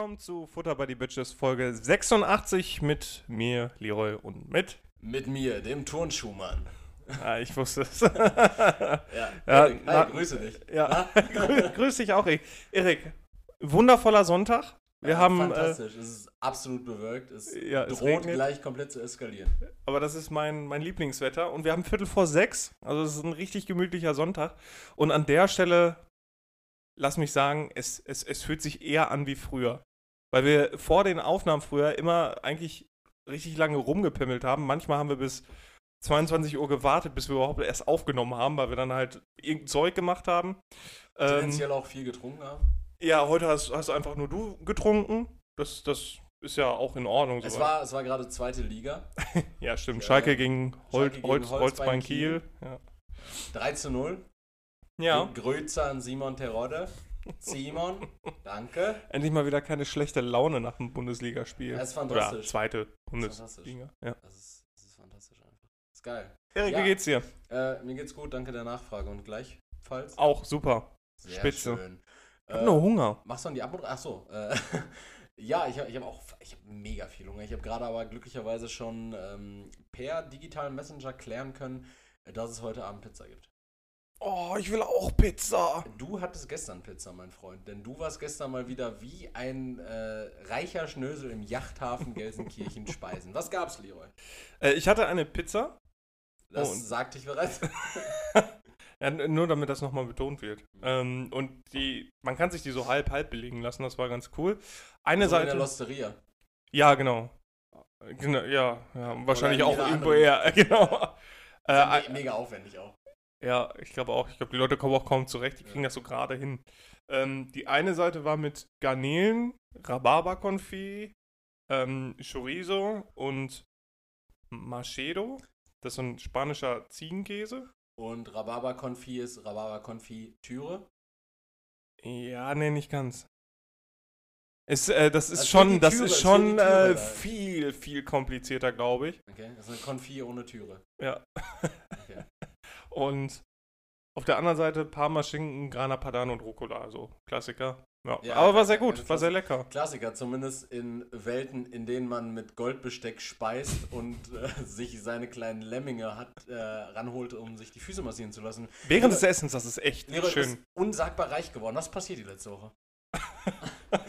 Willkommen zu Futter by the Bitches Folge 86 mit mir, Leroy und mit. Mit mir, dem Turnschuhmann. Ah, ich wusste es. Ja, Ja, Erik, na- hi, grüße dich. ja, grü grüß dich auch, Erik. Erik, wundervoller Sonntag. Wir Ja, haben, äh, Fantastisch, es ist absolut bewölkt. Es Ja, es droht regnet. gleich komplett zu eskalieren. aber das ist mein, mein Lieblingswetter und wir haben Viertel vor sechs. Also es ist ein richtig gemütlicher Sonntag. Und an der Stelle, lass mich sagen, es, es, es fühlt sich eher an wie früher. Weil wir vor den Aufnahmen früher immer eigentlich richtig lange rumgepimmelt haben. Manchmal haben wir bis 22 Uhr gewartet, bis wir überhaupt erst aufgenommen haben, weil wir dann halt irgendein Zeug gemacht haben. Ähm, Tendenziell auch viel getrunken haben. ja, heute hast, hast einfach nur du getrunken. Das, das ist ja auch in Ordnung. Es war, es war gerade zweite Liga. ja, stimmt. Ja, Schalke gegen, Hol Schalke gegen Holz, Holzbein Holzbein Kiel. Kiel. Ja. 3 zu 0. ja, Grüße an Simon Terodde. Simon, danke. endlich mal wieder keine schlechte Laune nach dem Bundesligaspiel. Das ist Oder fantastisch. zweite fantastisch. Bundesliga. Ja. Das ist, das ist fantastisch einfach. Das ist geil. Erik, Ja. wie geht's dir? Äh, mir geht's gut, danke der Nachfrage. Und gleichfalls? Auch super. Sehr spitze. schön. Ich hab Äh, nur Hunger. Machst du dann die Abmoderation? Achso. Äh, ja, ich habe ich hab auch ich hab mega viel Hunger. Ich habe gerade aber glücklicherweise schon ähm, per digitalen Messenger klären können, dass es heute Abend Pizza gibt. Oh, ich will auch Pizza. Du hattest gestern Pizza, mein Freund, denn du warst gestern mal wieder wie ein äh, reicher Schnösel im Yachthafen Gelsenkirchen speisen. Was gab's, Leroy? Äh, ich hatte eine Pizza. Das Oh, und- sagte ich bereits. Ja, nur damit das nochmal betont wird. Ähm, und die, man kann sich die so halb halb belegen lassen, das war ganz cool. Eine so in der Seite. Losteria. Ja, genau. Genau, ja, ja wahrscheinlich in auch irgendwo eher, genau. Äh, me mega aufwendig auch. Ja, ich glaube auch. Ich glaube, die Leute kommen auch kaum zurecht, die kriegen das so gerade hin. Ähm, die eine Seite war mit Garnelen, Rhabarberkonfit, ähm, Chorizo und Machedo. Das ist so ein spanischer Ziegenkäse. Und Rhabarber-Konfi ist Rhabarber-Konfitüre. Ja, nee, nicht ganz. Es, äh, das ist Das schon, das Türe, ist schon Türe äh, viel, viel komplizierter, glaube ich. Okay, das ist eine Konfi ohne Türe. Ja. Und auf der anderen Seite Parma Schinken, Grana Padano und Rucola, also Klassiker. Ja, Ja, aber war sehr gut, war sehr lecker. Klassiker, zumindest in Welten, in denen man mit Goldbesteck speist und äh, sich seine kleinen Lemminge hat, äh, ranholt, um sich die Füße massieren zu lassen. Während des Essens, das ist echt ist schön. unsagbar reich geworden. Was passiert die letzte Woche?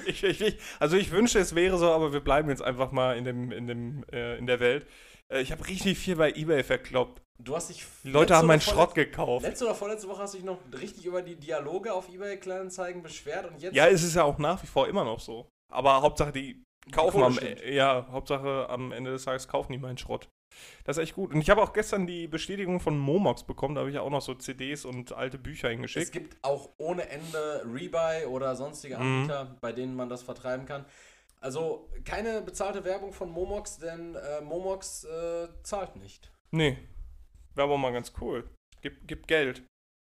Ich, ich, ich, also ich wünsche, es wäre so, aber wir bleiben jetzt einfach mal in, dem, in, dem, äh, in der Welt. Äh, ich habe richtig viel bei Ebay verkloppt. Du hast dich. Die Leute haben meinen Schrott gekauft. Letzte oder vorletzte Woche hast du dich noch richtig über die Dialoge auf eBay Kleinanzeigen beschwert und jetzt. Ja, es ist ja auch nach wie vor immer noch so. Aber Hauptsache, die kaufen Kohle am, stimmt. ja, Hauptsache am Ende des Tages kaufen die meinen Schrott. Das ist echt gut. Und ich habe auch gestern die Bestätigung von Momox bekommen. Da habe ich ja auch noch so CDs und alte Bücher Es hingeschickt. gibt auch ohne Ende Rebuy oder sonstige Mhm. Anbieter, bei denen man das vertreiben kann. Also keine bezahlte Werbung von Momox, denn äh, Momox äh, zahlt nicht. Nee. Wäre aber mal ganz cool. Gib, gib Geld.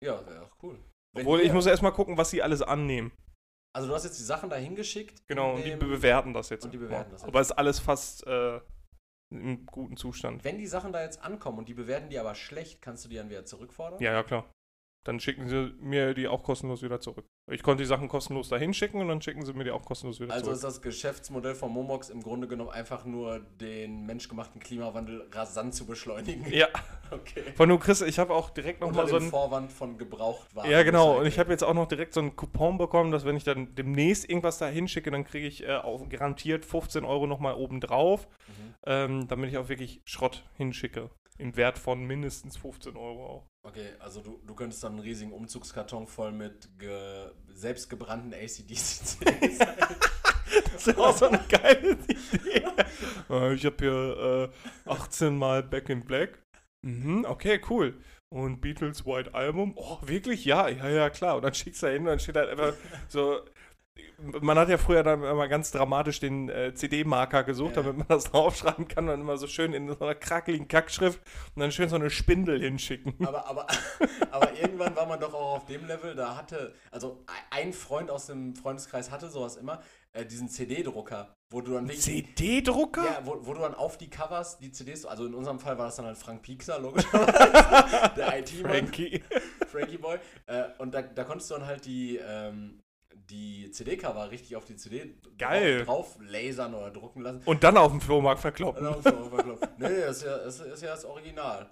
Ja, wäre auch cool. Wenn Obwohl, ich muss erst mal gucken, was sie alles annehmen. also du hast jetzt die Sachen da hingeschickt. Genau, und die bewerten das jetzt. und die bewerten das Aber ist alles fast äh, im guten Zustand. Wenn die Sachen da jetzt ankommen und die bewerten die aber schlecht, kannst du die dann wieder zurückfordern? Ja, ja, klar. Dann schicken sie mir die auch kostenlos wieder zurück. Ich konnte die Sachen kostenlos dahin schicken und dann schicken sie mir die auch kostenlos wieder Also zurück. ist das Geschäftsmodell von Momox im Grunde genommen einfach nur den menschgemachten Klimawandel rasant zu beschleunigen. Ja, Okay. von du Chris, ich habe auch direkt nochmal so dem ein. Vorwand von Gebrauchtwaren. Ja, genau. Und ich habe jetzt auch noch direkt so einen Coupon bekommen, dass wenn ich dann demnächst irgendwas da hinschicke, dann kriege ich äh, auch garantiert 15 Euro nochmal oben drauf, Mhm. ähm, damit ich auch wirklich Schrott hinschicke. Im Wert von mindestens 15 Euro auch. Okay, also du, du könntest dann einen riesigen Umzugskarton voll mit ge selbstgebrannten ACDC-CDs. Das ist auch so eine geile Idee. Ich habe hier äh, 18 Mal Back in Black. Mhm, okay, cool. Und Beatles White Album. Oh, wirklich? Ja, ja, ja, klar. Und dann schickst du da hin und dann steht halt einfach so. Man hat ja früher dann immer ganz dramatisch den äh, CD-Marker gesucht, Ja. damit man das draufschreiben kann und dann immer so schön in so einer krakeligen Kackschrift und dann schön so eine Spindel hinschicken. aber, aber, aber irgendwann war man doch auch auf dem Level, da hatte, also ein Freund aus dem Freundeskreis hatte sowas immer, äh, diesen CD-Drucker, wo du dann. CD-Drucker? Ja, wo, wo du dann auf die Covers die CDs, also in unserem Fall war das dann halt Frank Piekser, logischerweise, der IT-Mann. Frankie. Frankie Boy. Äh, und da, da konntest du dann halt die, ähm, die CD-Cover richtig auf die CD Geil. drauf lasern oder drucken lassen. Und dann auf dem Flohmarkt verkloppen. Genau, so, verkloppt. nee, nee, das ist ja das, ist ja das Original.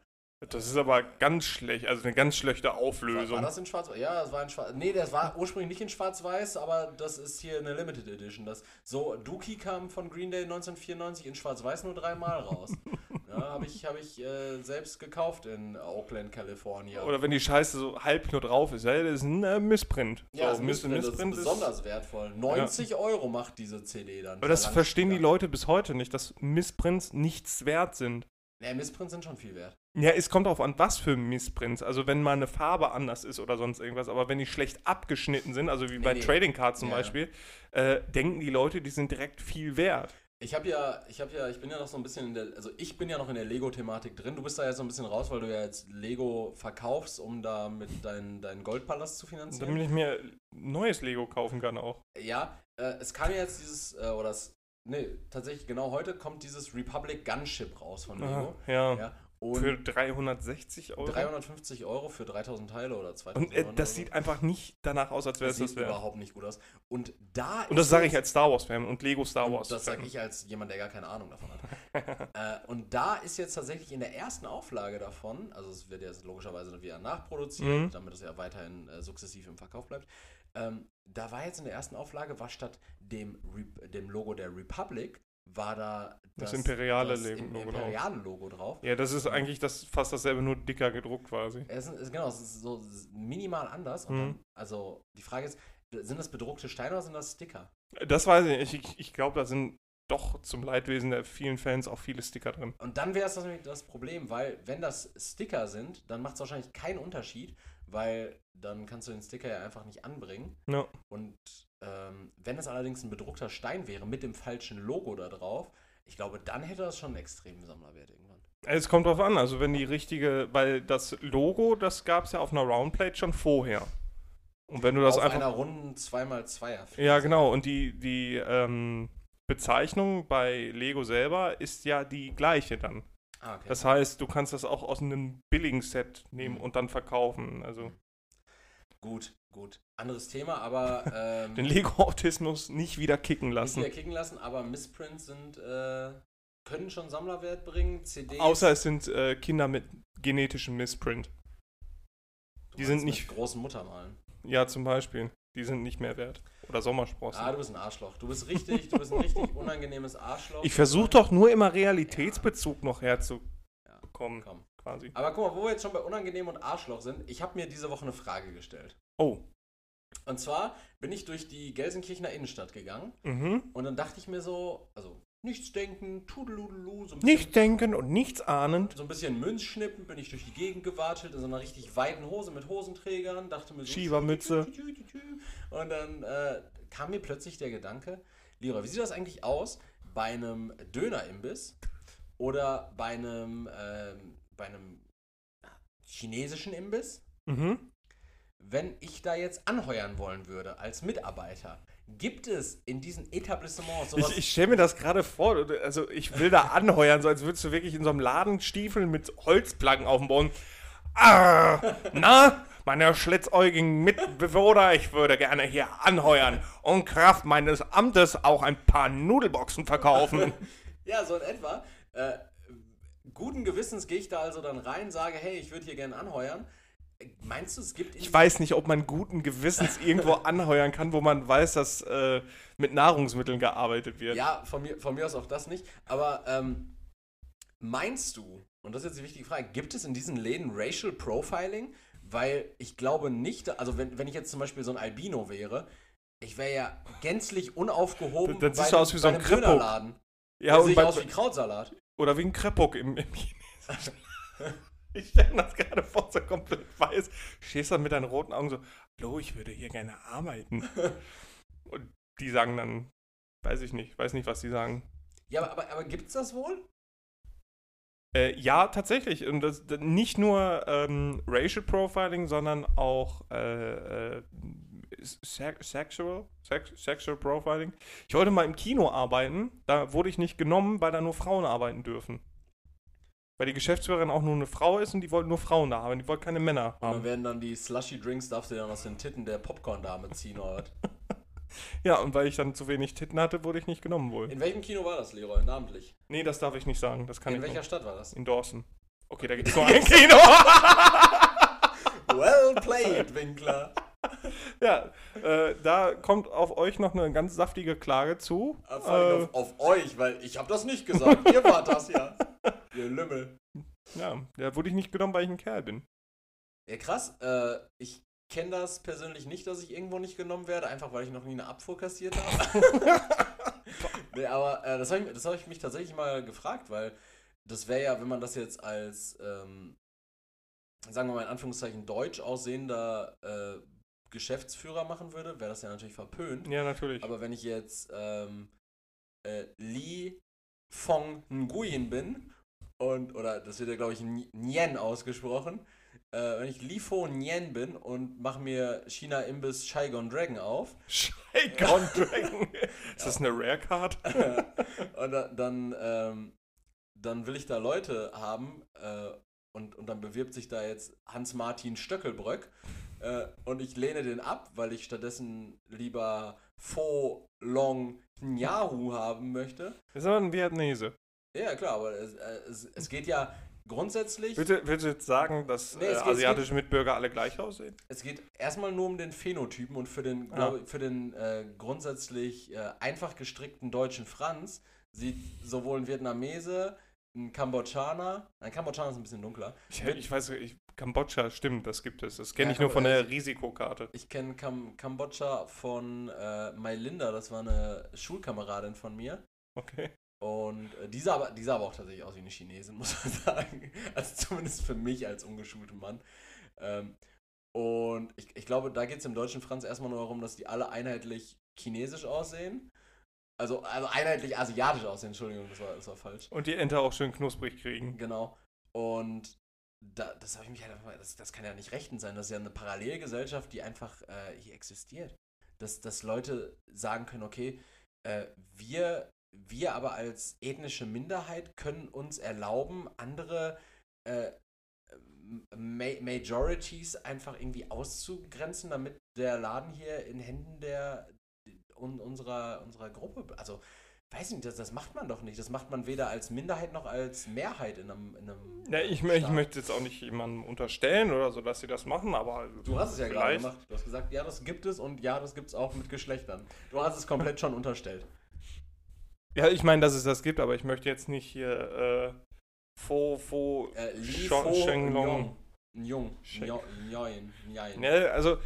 Das ist aber ganz schlecht, also eine ganz schlechte Auflösung. war das in Schwarz-Weiß? Ja, das war in Schwarz. Nee, das war ursprünglich nicht in Schwarz-Weiß, aber das ist hier eine Limited Edition. Das, so, Dookie kam von Green Day 1994 in Schwarz-Weiß nur dreimal raus. ja, habe ich, hab ich äh, selbst gekauft in Oakland, California. Oder wenn die Scheiße so halb nur drauf ist, ja, das ist ein äh, Missprint. ja, so, das, Miss- Missprint, das ist besonders wertvoll. 90 Euro macht diese CD dann. Aber das verstehen die ja. Leute bis heute nicht, dass Missprints nichts wert sind. Nee, Missprints sind schon viel wert. Ja, es kommt darauf an, was für Missprints. Also wenn mal eine Farbe anders ist oder sonst irgendwas, aber wenn die schlecht abgeschnitten sind, also wie bei nee. Trading Cards zum Ja, ja. Beispiel, äh, denken die Leute, die sind direkt viel wert. Ich habe ja, ich habe ja, ich bin ja noch so ein bisschen in der, also ich bin ja noch in der Lego-Thematik drin. Du bist da jetzt so ein bisschen raus, weil du ja jetzt Lego verkaufst, um da mit deinen deinen Goldpalast zu finanzieren. Damit ich mir neues Lego kaufen kann auch. Ja, äh, es kam ja jetzt dieses, äh, oder es, nee, tatsächlich genau heute kommt dieses Republic Gunship raus von Lego. Ah, ja. Ja, und Für 360 Euro. 350 Euro für 3000 Teile oder 2000 Und äh, das sieht einfach nicht danach aus, als wäre das es das sieht wert. überhaupt nicht gut aus. Und da Und das sage ich als Star Wars-Fan und Lego Star Wars. das sage ich als jemand, der gar keine Ahnung davon hat. äh, und da ist jetzt tatsächlich in der ersten Auflage davon, also es wird jetzt logischerweise wieder nachproduziert, Mhm. damit es ja weiterhin äh, sukzessiv im Verkauf bleibt. Ähm, da war jetzt in der ersten Auflage, war statt dem, Re dem Logo der Republic, war da Das imperiale das Lego- im- Logo drauf. imperiale Logo drauf. Ja, das ist eigentlich das, fast dasselbe, nur dicker gedruckt quasi. Es ist, genau, es ist so minimal anders. Mhm. dann, also die Frage ist, sind das bedruckte Steine oder sind das Sticker? Das weiß ich nicht. Ich, ich glaube, da sind doch zum Leidwesen der vielen Fans auch viele Sticker drin. Und dann wäre es das nämlich das Problem, weil wenn das Sticker sind, dann macht es wahrscheinlich keinen Unterschied, weil dann kannst du den Sticker ja einfach nicht anbringen. Ja. Und wenn es allerdings ein bedruckter Stein wäre mit dem falschen Logo da drauf, ich glaube, dann hätte das schon einen extremen Sammlerwert irgendwann. Es kommt drauf an, also wenn die richtige, weil das Logo, das gab es ja auf einer Roundplate schon vorher. Und wenn du das Auf einfach. einer runden 2x2er. Ja, genau. Und die, die ähm, Bezeichnung bei Lego selber ist ja die gleiche dann. Ah, okay. Das heißt, du kannst das auch aus einem billigen Set nehmen Mhm. und dann verkaufen. Also gut, gut. Anderes Thema, aber ähm, den Lego-Autismus nicht wieder kicken nicht lassen. wieder kicken lassen, aber Missprints sind, äh, können schon Sammlerwert bringen. CDs. Außer es sind äh, Kinder mit genetischem Missprint. Du die sind meinst mit nicht- großen Muttermalen. Ja, zum Beispiel. Die sind nicht mehr wert. Oder Sommersprossen. Ah, du bist ein Arschloch. Du bist richtig, du bist ein richtig unangenehmes Arschloch. ich versuche doch nur immer Realitätsbezug noch Ja, herzubekommen, komm. Quasi. Aber guck mal, wo wir jetzt schon bei unangenehm und Arschloch sind, ich habe mir diese Woche eine Frage gestellt. Oh. Und zwar bin ich durch die Gelsenkirchener Innenstadt gegangen Mhm. und dann dachte ich mir so, also nichts denken, tudeludelu, so Nicht denken und nichts ahnend. so ein bisschen Münzschnippen, bin ich durch die Gegend gewartet in so einer richtig weiten Hose mit Hosenträgern, dachte mir so, Schiebermütze. Und dann äh, kam mir plötzlich der Gedanke, Lira, wie sieht das eigentlich aus bei einem Dönerimbiss oder bei einem, ähm, bei einem chinesischen Imbiss? Mhm. Wenn ich da jetzt anheuern wollen würde als Mitarbeiter, gibt es in diesen Etablissements sowas? Ich, ich stelle mir das gerade vor, also ich will da anheuern, so als würdest du wirklich in so einem Laden stiefeln mit Holzplanken auf dem Boden. Ah, na, meine schlitzäugigen Mitbewohner, ich würde gerne hier anheuern und Kraft meines Amtes auch ein paar Nudelboxen verkaufen. ja, so in etwa. Äh, guten Gewissens gehe ich da also dann rein, sage, hey, ich würde hier gerne anheuern. Meinst du, es gibt Ich weiß nicht, ob man guten Gewissens irgendwo anheuern kann, wo man weiß, dass äh, mit Nahrungsmitteln gearbeitet wird. Ja, von mir, von mir aus auch das nicht. Aber ähm, meinst du, und das ist jetzt die wichtige Frage, gibt es in diesen Läden Racial Profiling? Weil ich glaube nicht, also wenn, wenn ich jetzt zum Beispiel so ein Albino wäre, ich wäre ja gänzlich unaufgehoben Dann siehst bei du einem- aus wie so ein. Dönerladen. Ja, und ich bei, aus wie Krautsalat. Oder wie ein Krepok im, im Chinesischen. Ich stelle mir das gerade vor, so komplett weiß. Stehst dann mit deinen roten Augen so, hallo, ich würde hier gerne arbeiten. Und die sagen dann, weiß ich nicht, weiß nicht, was die sagen. Ja, aber, aber, aber gibt es das wohl? Äh, ja, tatsächlich. Und das, das nicht nur ähm, Racial Profiling, sondern auch äh, äh, se Sexual, Sex Sexual Profiling. Ich wollte mal im Kino arbeiten, da wurde ich nicht genommen, weil da nur Frauen arbeiten dürfen. Weil die Geschäftsführerin auch nur eine Frau ist und die wollten nur Frauen da haben, die wollten keine Männer Und dann haben. werden dann die Slushy Drinks, darfst du dann aus den Titten der Popcorn-Dame ziehen oder was? Ja, und weil ich dann zu wenig Titten hatte, wurde ich nicht genommen wohl. In welchem Kino war das, Leroy, namentlich? Nee, das darf ich nicht sagen. Das kann In ich welcher nicht. Stadt war das? In Dawson. Okay, da gibt es nur ein Kino. Well played, Winkler. ja, äh, da kommt auf euch noch eine ganz saftige Klage zu. Vor allem Äh, auf, auf euch, weil ich habe das nicht gesagt. Ihr wart das ja. Ihr Lümmel. ja, da wurde ich nicht genommen, weil ich ein Kerl bin. Ja, krass. Äh, ich kenne das persönlich nicht, dass ich irgendwo nicht genommen werde, einfach weil ich noch nie eine Abfuhr kassiert habe. nee, aber äh, das habe ich, das hab ich mich tatsächlich mal gefragt, weil das wäre ja, wenn man das jetzt als, ähm, sagen wir mal in Anführungszeichen, deutsch aussehender äh, Geschäftsführer machen würde, wäre das ja natürlich verpönt. Ja, natürlich. Aber wenn ich jetzt ähm, äh, Li Fong Nguyen bin, und, oder das wird ja, glaube ich, Nien ausgesprochen, äh, wenn ich Li Fo Nien bin und mache mir China Imbiss Saigon Dragon auf, Saigon Dragon. Ist das eine Rare Card? und da, dann, ähm, dann will ich da Leute haben äh, und, und dann bewirbt sich da jetzt Hans-Martin Stöckelbröck äh, und ich lehne den ab, weil ich stattdessen lieber Fo Long Nyahu haben möchte. Das ist aber ein Vietnamese. Ja, klar, aber es, äh, es, es geht ja grundsätzlich, Bitte, willst du jetzt sagen, dass Nee, äh, geht- asiatische Mitbürger alle gleich aussehen? es geht erstmal nur um den Phänotypen und für den, Ah. glaub, für den äh, grundsätzlich einfach gestrickten deutschen Franz sieht sowohl ein Vietnamese, ein Kambodschaner, ein Kambodschaner ist ein bisschen dunkler. Ich, ich weiß, ich, Kambodscha, stimmt, das gibt es. Das kenne Ja, ich nur von der Risikokarte. Ich kenne Kam Kambodscha von äh, Mailinda, das war eine Schulkameradin von mir. Okay. Und äh, die, sah aber, die sah aber auch tatsächlich aus wie eine Chinesin, muss man sagen. Also zumindest für mich als ungeschulten Mann. Ähm, und ich, ich glaube, da geht es im deutschen Franz erstmal nur darum, dass die alle einheitlich chinesisch aussehen. Also, also einheitlich asiatisch aussehen, Entschuldigung, das war, das war falsch. Und die Ente auch schön knusprig kriegen. Genau. Und da, das habe ich mich halt einfach, das, das kann ja nicht rechtens sein. Das ist ja eine Parallelgesellschaft, die einfach äh, hier existiert. Dass, dass Leute sagen können, okay, äh, wir, wir aber als ethnische Minderheit können uns erlauben, andere äh, Ma Majorities einfach irgendwie auszugrenzen, damit der Laden hier in Händen der un, unserer, unserer Gruppe, also weiß nicht, das, das macht man doch nicht. Das macht man weder als Minderheit noch als Mehrheit in einem, in einem Ja, ich, ich möchte jetzt auch nicht jemandem unterstellen oder so, dass sie das machen, aber. Du hast es ja gerade gemacht. Du hast gesagt, ja, das gibt es und ja, das gibt es auch mit Geschlechtern. Du hast es komplett schon unterstellt. Ja, ich meine, dass es das gibt, aber ich möchte jetzt nicht hier äh, Fo, Fo, Äh, Li Fo Shenglong. Njong. Njoin. Njoin. Ja, also,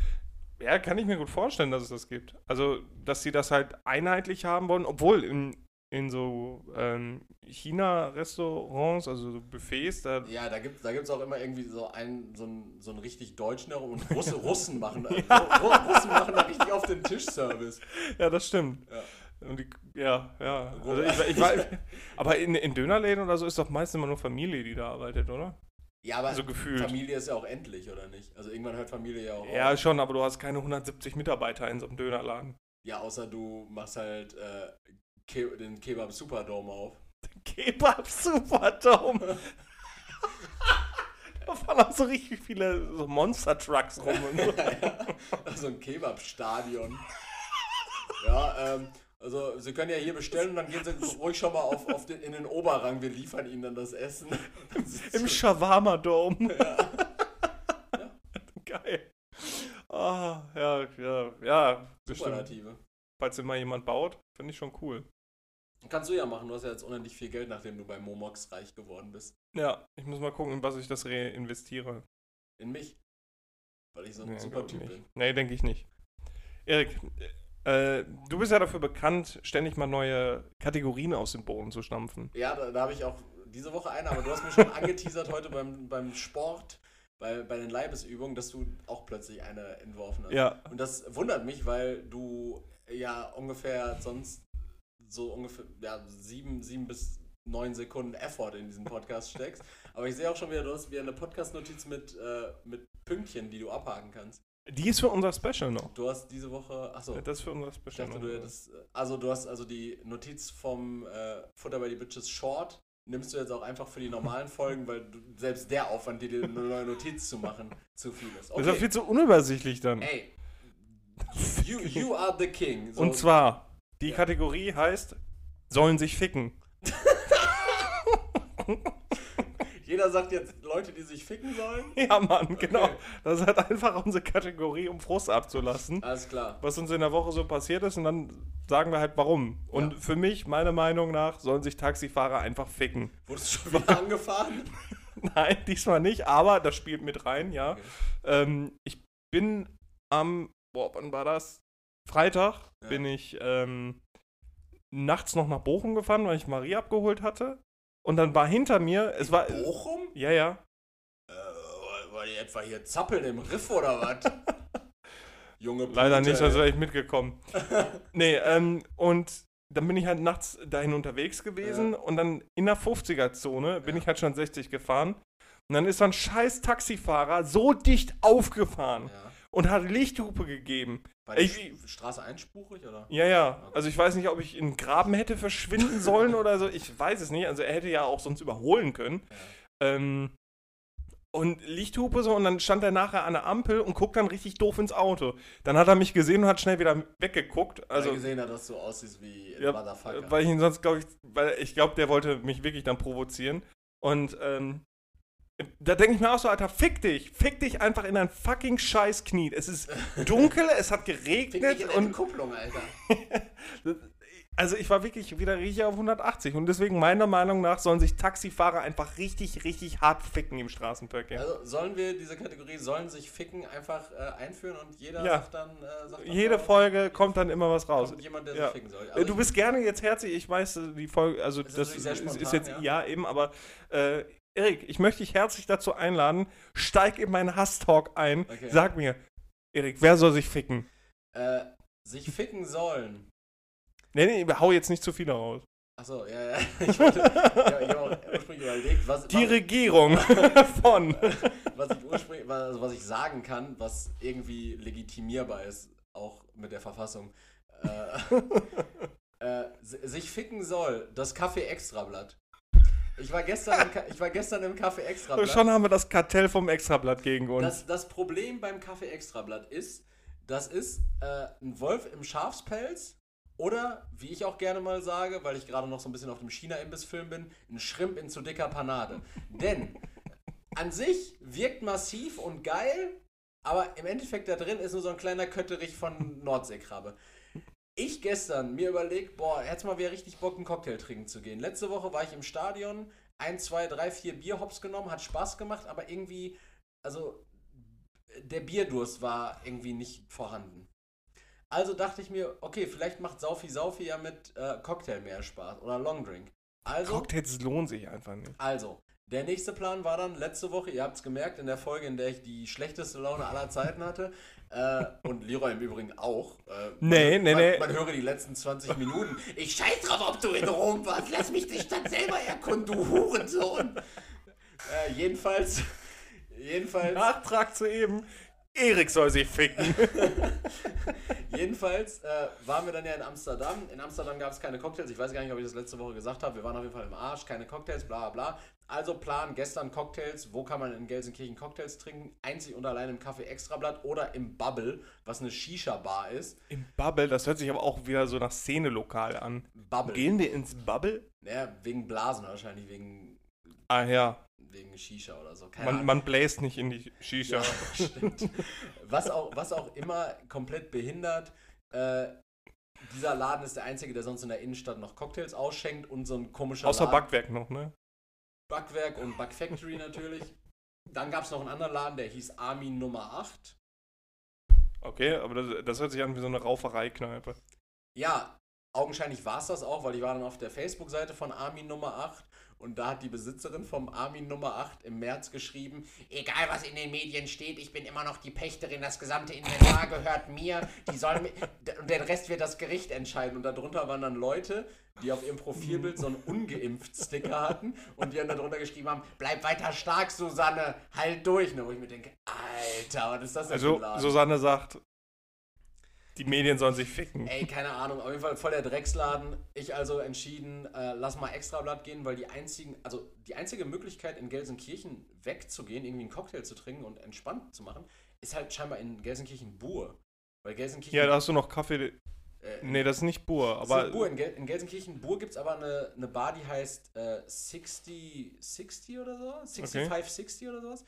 ja, kann ich mir gut vorstellen, dass es das gibt. Also, dass sie das halt einheitlich haben wollen, obwohl in, in so ähm, China-Restaurants, also so Buffets, da. Ja, da gibt es da gibt's auch immer irgendwie so einen, so einen, so einen richtig Deutschen herum und Russe, Russen machen, Ru Russen machen da richtig auf den Tischservice. Ja, das stimmt. Ja. Und die, ja, ja. Also ich, ich, war- aber in, in Dönerläden oder so ist doch meist immer nur Familie, die da arbeitet, oder? Ja, aber Also gefühlt. Familie ist ja auch endlich, oder nicht? Also irgendwann hört Familie ja auch Ja, auf. schon, aber du hast keine 170 Mitarbeiter in so einem Dönerladen. Ja, außer du machst halt äh, Ke den Kebab Superdome auf. Kebab Superdome. da fahren auch so richtig viele so Monster-Trucks rum. Und so. so ein Kebab-Stadion. ja, ähm, also Sie können ja hier bestellen und dann gehen Sie ruhig schon mal auf, auf den, in den Oberrang. Wir liefern Ihnen dann das Essen. Im Shawarma-Dome. Geil. Ah, ja, ja, ja. Superlative. Falls immer jemand baut, finde ich schon cool. Kannst du ja machen, du hast ja jetzt unendlich viel Geld, nachdem du bei Momox reich geworden bist. Ja, ich muss mal gucken, in was ich das reinvestiere. In mich. Weil ich so ein Nee, super Typ bin. Nee, denke ich nicht. Erik, äh, du bist ja dafür bekannt, ständig mal neue Kategorien aus dem Boden zu stampfen. Ja, da, da habe ich auch diese Woche eine, aber du hast mir schon angeteasert heute beim, beim Sport, bei, bei den Leibesübungen, dass du auch plötzlich eine entworfen hast. Ja, Und das wundert mich, weil du ja ungefähr sonst so ungefähr ja, sieben, sieben bis neun Sekunden Effort in diesen Podcast steckst. Aber ich sehe auch schon wieder, du hast wieder eine Podcast-Notiz mit, äh, mit Pünktchen, die du abhaken kannst. Die ist für unser Special noch. Du hast diese Woche, achso, Das ist für unser Special dachte, noch. du hättest, also du hast also die Notiz vom äh, Futter by the Bitches Short, nimmst du jetzt auch einfach für die normalen Folgen, weil du, selbst der Aufwand, dir eine neue Notiz zu machen, zu viel ist. Das ist ja viel zu unübersichtlich dann. Ey, You, you are the king. So, Und zwar, die Ja. Kategorie heißt, sollen sich ficken. jeder sagt jetzt Leute, die sich ficken sollen. Ja, Mann, genau. Okay. Das ist halt einfach unsere Kategorie, um Frust abzulassen. Alles klar. was uns in der Woche so passiert ist und dann sagen wir halt warum. Und Ja. für mich, meiner Meinung nach, sollen sich Taxifahrer einfach ficken. Wurdest du schon wieder angefahren? Nein, diesmal nicht, aber das spielt mit rein, ja. Okay. Ähm, ich bin am, boah, wann war das? Freitag Ja. bin ich ähm, nachts noch nach Bochum gefahren, weil ich Marie abgeholt hatte. Und dann war hinter mir, es war, Bochum? ja, ja, Äh, war die etwa hier zappeln im Riff oder was? Junge Leider Pute, nicht, sonst wäre ich mitgekommen. nee, ähm, und dann bin ich halt nachts dahin unterwegs gewesen Ja. und dann in der 50er-Zone bin Ja. ich halt schon 60 gefahren. Und dann ist so ein scheiß Taxifahrer so dicht aufgefahren Ja. Und hat Lichthupe gegeben. War die Ich- Straße einspurig oder? Ja, ja. Also ich weiß nicht, ob ich in Graben hätte verschwinden sollen oder so. Ich weiß es nicht. Also er hätte ja auch sonst überholen können. Ähm, und Lichthupe so und dann stand er nachher an der Ampel und guckt dann richtig doof ins Auto. Dann hat er mich gesehen und hat schnell wieder weggeguckt. Also Also gesehen hat, dass du aussiehst wie ein Ja, Motherfucker. weil ich ihn sonst glaube ich, weil ich glaube, der wollte mich wirklich dann provozieren. Und ähm, da denke ich mir auch so, Alter, fick dich, fick dich einfach in dein fucking scheiß Knie. Es ist dunkel, es hat Fick dich geregnet in und Kupplung, Alter. also ich war wirklich wieder richtig auf 180 und deswegen meiner Meinung nach sollen sich Taxifahrer einfach richtig, richtig hart ficken im Straßenverkehr. Also sollen wir diese Kategorie sollen sich ficken einfach äh, einführen und jeder Ja. sagt dann äh, sagt dann Jede äh, Folge kommt dann immer was raus. jemand, der Ja. sich ficken soll. Äh, du bist gerne jetzt herzlich, ich weiß, äh, die Folge, also ist das sehr ist, ist spontan, jetzt, ja. eben, aber äh, Erik, ich möchte dich herzlich dazu einladen, steig in meinen Hasstalk ein, Okay. sag mir, Erik, wer soll sich ficken? äh, sich ficken sollen. Nee, nee, hau jetzt nicht zu viele raus. Achso, ja, ja. Ich wollte, ja, ich habe auch ursprünglich überlegt, was, Die was, Regierung von. was ich ursprünglich, also was ich sagen kann, was irgendwie legitimierbar ist, auch mit der Verfassung. Äh, äh, si- sich ficken soll, das Kaffee Extrablatt. Ich war gestern im, ich war gestern im Kaffee Extrablatt. Schon haben wir das Kartell vom Extrablatt gegen uns. Das, das Problem beim Kaffee Extrablatt ist, das ist äh, ein Wolf im Schafspelz oder, wie ich auch gerne mal sage, weil ich gerade noch so ein bisschen auf dem China-Imbiss-Film bin, ein Schrimp in zu dicker Panade. Denn an sich wirkt massiv und geil, aber im Endeffekt da drin ist nur so ein kleiner Kötterich von Nordseekrabbe. Ich gestern mir überlegt, boah, jetzt mal wieder richtig Bock, einen Cocktail trinken zu gehen. Letzte Woche war ich im Stadion, ein, zwei, drei, vier Bierhops genommen, hat Spaß gemacht, aber irgendwie, also der Bierdurst war irgendwie nicht vorhanden. Also dachte ich mir, okay, vielleicht macht Saufi Saufi ja mit äh, Cocktail mehr Spaß oder Longdrink. Also, Cocktails lohnen sich einfach nicht. also, der nächste Plan war dann letzte Woche, ihr habt es gemerkt, in der Folge, in der ich die schlechteste Laune aller Zeiten hatte. Äh, und Leroy im Übrigen auch. Äh, Nee, nee, man, nee. Man höre die letzten 20 Minuten. Ich scheiß drauf, ob du in Rom warst. Lass mich die Stadt selber erkunden, du Hurensohn. Äh, jedenfalls, jedenfalls. Nachtrag zu eben. Erik soll sich ficken. Jedenfalls äh, waren wir dann ja in Amsterdam. In Amsterdam gab es keine Cocktails. Ich weiß gar nicht, ob ich das letzte Woche gesagt habe. Wir waren auf jeden Fall im Arsch, keine Cocktails, bla bla bla. Also Plan gestern Cocktails. Wo kann man in Gelsenkirchen Cocktails trinken? Einzig und allein im Café Extrablatt oder im Bubble, was eine Shisha-Bar ist. Im Bubble, das hört sich aber auch wieder so nach Szenelokal an. Bubble. Gehen wir ins Bubble? Naja, wegen Blasen wahrscheinlich, wegen, Ah ja, wegen Shisha oder so. Keine man, Ahnung. man bläst nicht in die Shisha. Ja, stimmt. Was auch, was auch immer komplett behindert. Äh, dieser Laden ist der einzige, der sonst in der Innenstadt noch Cocktails ausschenkt und so ein komischer Außer Laden. Backwerk noch, ne? Backwerk und Backfactory natürlich. Dann gab es noch einen anderen Laden, der hieß Armin Nummer 8. Okay, aber das, das hört sich an wie so eine Rauferei-Kneipe. Ja, augenscheinlich war es das auch, weil ich war dann auf der Facebook-Seite von Armin Nummer 8 und da hat die Besitzerin vom Armin Nummer 8 im März geschrieben, egal was in den Medien steht, ich bin immer noch die Pächterin, das gesamte Inventar gehört mir, die sollen mi- und den Rest wird das Gericht entscheiden und darunter waren dann Leute, die auf ihrem Profilbild so einen ungeimpft Sticker hatten und die haben darunter geschrieben haben, bleib weiter stark, Susanne, halt durch, ne, wo ich mir denke, Alter, was ist das denn für Also? Susanne sagt, die Medien sollen sich ficken. Ey, keine Ahnung, auf jeden Fall voll der Drecksladen. Ich also entschieden, äh, lass mal Extrablatt gehen, weil die einzigen, also die einzige Möglichkeit in Gelsenkirchen wegzugehen, irgendwie einen Cocktail zu trinken und entspannt zu machen, ist halt scheinbar in Gelsenkirchen Bur. Weil Gelsenkirchen. Ja, da hast du noch Kaffee. äh, Nee, das ist nicht Bur, Das ist aber. eine Bur in, Gel in Gelsenkirchen. Bur gibt es aber eine, eine Bar, die heißt äh, 60, 60 oder so? 6560 oder sowas.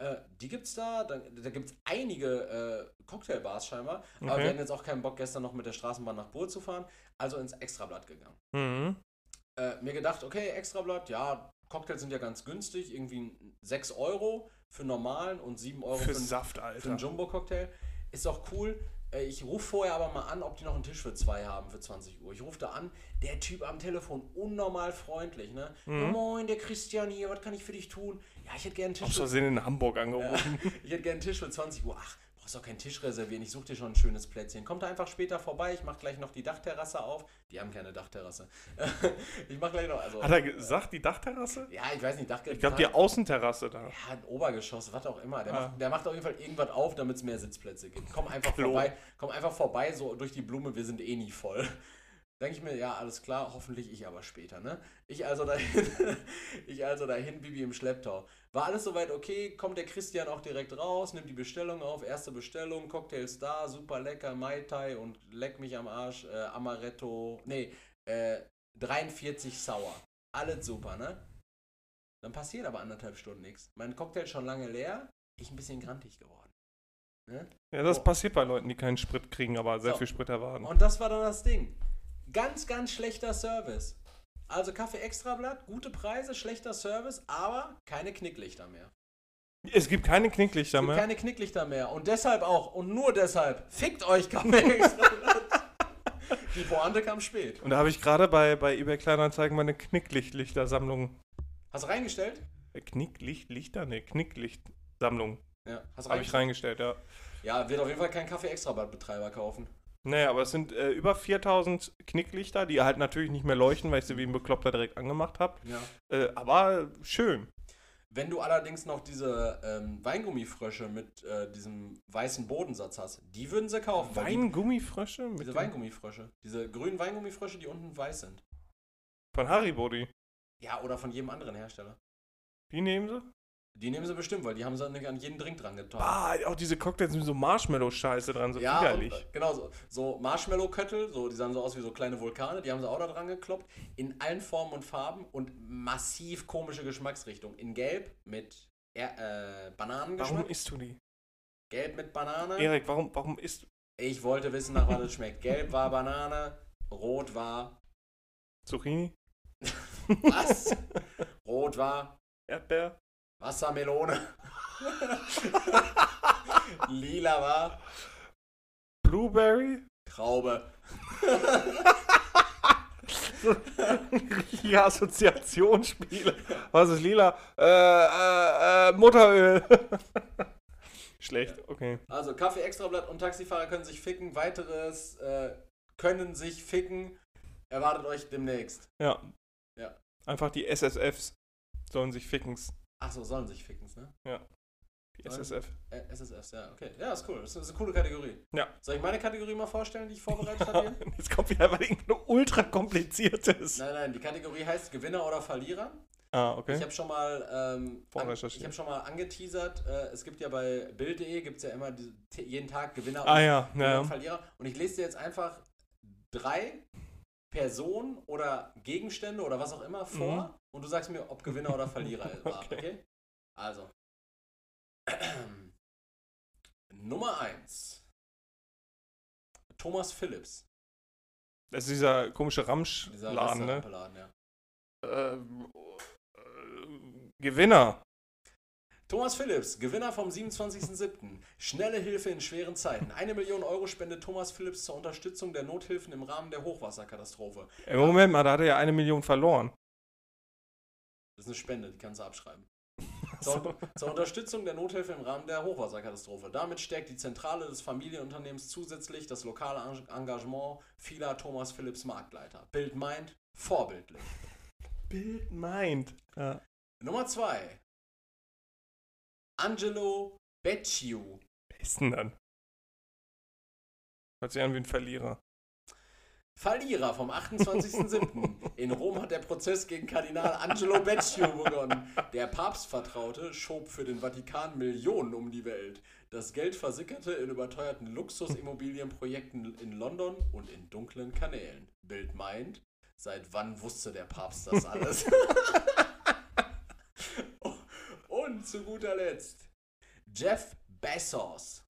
Äh, die gibt's da. Da, da gibt es einige äh, Cocktailbars scheinbar. Aber Okay. wir hatten jetzt auch keinen Bock, gestern noch mit der Straßenbahn nach Bur zu fahren. Also ins Extrablatt gegangen. Mhm. Äh, mir gedacht, okay, Extrablatt, ja, Cocktails sind ja ganz günstig. Irgendwie 6 Euro für normalen und 7 Euro Für für, einen- Saft, für Alter. einen Jumbo-Cocktail. Ist auch cool. Äh, Ich rufe vorher aber mal an, ob die noch einen Tisch für zwei haben für 20 Uhr. Ich rufe da an, der Typ am Telefon, unnormal freundlich, ne? Mhm. Ja, moin, der Christian hier, was kann ich für dich tun? Ja, ich hätte gerne einen Tisch Aus für, in Hamburg angerufen. ich hätte gerne einen Tisch für 20 Uhr. Ach, brauchst auch keinen Tisch reservieren, ich suche dir schon ein schönes Plätzchen. Kommt da einfach später vorbei, ich mache gleich noch die Dachterrasse auf. Die haben keine Dachterrasse. ich mache gleich noch, also... Hat er gesagt, die Dachterrasse? ja, ich weiß nicht, Dach, Ich glaube, die Außenterrasse da. ja, ein Obergeschoss, was auch immer. Der, Ah. macht, der macht auf jeden Fall irgendwas auf, damit es mehr Sitzplätze gibt. Komm einfach Klo. vorbei, komm einfach vorbei, so durch die Blume, wir sind eh nie voll. Denke ich mir, ja, alles klar, hoffentlich ich aber später, ne? Ich also dahin, ich also dahin, Bibi im Schlepptau. War alles soweit okay, kommt der Christian auch direkt raus, nimmt die Bestellung auf, erste Bestellung, Cocktails da, super lecker, Mai Tai und leck mich am Arsch, äh, Amaretto, nee, äh, 43 sauer. Alles super, ne? Dann passiert aber anderthalb Stunden nichts. Mein Cocktail schon lange leer, ich ein bisschen grantig geworden. Ne? Ja, das Oh. passiert bei Leuten, die keinen Sprit kriegen, aber sehr So. viel Sprit erwarten. Und das war dann das Ding. Ganz, ganz schlechter Service. Also Kaffee Extrablatt, gute Preise, schlechter Service, aber keine Knicklichter mehr. Es gibt keine Knicklichter Es gibt mehr. keine Knicklichter mehr. Und deshalb auch, und nur deshalb, fickt euch Kaffee Extrablatt. Die Pointe kam spät. Und da habe ich gerade bei, bei eBay Kleinanzeigen meine Knicklichtlichtersammlung. Hast du reingestellt? Äh, Knicklichtlichter? Ne, Knicklichtsammlung. Ja. Hast du Habe ich reingestellt? reingestellt, ja. Ja, wird auf jeden Fall kein Kaffee Extrablatt Betreiber kaufen. Naja, aber es sind äh, über 4000 Knicklichter, die halt natürlich nicht mehr leuchten, weil ich sie wie ein Bekloppter direkt angemacht habe. Ja. Äh, aber schön. Wenn du allerdings noch diese ähm, Weingummifrösche mit äh, diesem weißen Bodensatz hast, die würden sie kaufen. die- Weingummifrösche? Mit Diese Weingummifrösche. Diese grünen Weingummifrösche, die unten weiß sind. Von Haribo, die. Ja, oder von jedem anderen Hersteller. Die nehmen sie? Die nehmen sie bestimmt, weil die haben sie an, jeden Drink dran getan. Ah, auch diese Cocktails mit so Marshmallow-Scheiße dran, so ja, widerlich. und, äh, genau, so, so Marshmallow-Köttel, so, die sahen so aus wie so kleine Vulkane, die haben sie auch da dran gekloppt, in allen Formen und Farben und massiv komische Geschmacksrichtungen. In Gelb mit er, äh, Warum Bananengeschmack, isst du die? Gelb mit Banane. Erik, warum, warum isst Ich wollte wissen, nach was es schmeckt. Gelb war Banane, Rot war Zucchini? was? Rot war Erdbeer? Wassermelone. Lila war Blueberry? Traube. Richtige Assoziationsspiele. Was ist lila? Äh, äh, äh, Mutteröl. Schlecht, okay. Also Kaffee Extrablatt und Taxifahrer können sich ficken. Weiteres äh, können sich ficken. Erwartet euch demnächst. Ja. Ja. Einfach die SSFs sollen sich fickens. Achso, sollen sich ficken, ne? Die Sollen- SSF. Äh, ja, okay. Ja, ist cool. Das ist, eine coole Kategorie. Ja. Soll ich meine Kategorie mal vorstellen, die ich vorbereitet habe? Jetzt kommt wieder was irgendein ultra kompliziertes. Nein, nein, die Kategorie heißt Gewinner oder Verlierer. Ah, Ich okay. habe schon mal, ähm, an, ich habe schon mal angeteasert. Äh, es gibt ja bei Bild.de gibt es ja immer diese, t- jeden Tag Gewinner Ah und, ja, ja. und Verlierer. Und ich lese dir jetzt einfach drei Personen oder Gegenstände oder was auch immer vor und du sagst mir, ob Gewinner oder Verlierer war. Okay. Okay. Also Nummer 1. Thomas Phillips. Das ist dieser komische Dieser Ramschladen, ne? Restaurantladen, ja. Ähm, äh, Gewinner. Thomas Phillips, Gewinner vom 27.07. Schnelle Hilfe in schweren Zeiten. Eine Million Euro spendet Thomas Phillips zur Unterstützung der Nothilfen im Rahmen der Hochwasserkatastrophe. Ey, Moment mal, da hat er ja eine Million verloren. Das ist eine Spende, die kannst du abschreiben. Zur, zur Unterstützung der Nothilfe im Rahmen der Hochwasserkatastrophe. Damit stärkt die Zentrale des Familienunternehmens zusätzlich das lokale Eng- Engagement vieler Thomas Phillips Marktleiter. Bild meint, vorbildlich. Bild meint. Ja. Nummer 2. Angelo Becciu. Wer ist denn dann? Hört sich an wie ein Verlierer. Verlierer vom 28.07. In Rom hat der Prozess gegen Kardinal Angelo Becciu begonnen. Der Papstvertraute schob für den Vatikan Millionen um die Welt. Das Geld versickerte in überteuerten Luxusimmobilienprojekten in London und in dunklen Kanälen. Bild meint, seit wann wusste der Papst das alles? zu guter Letzt, Jeff Bezos.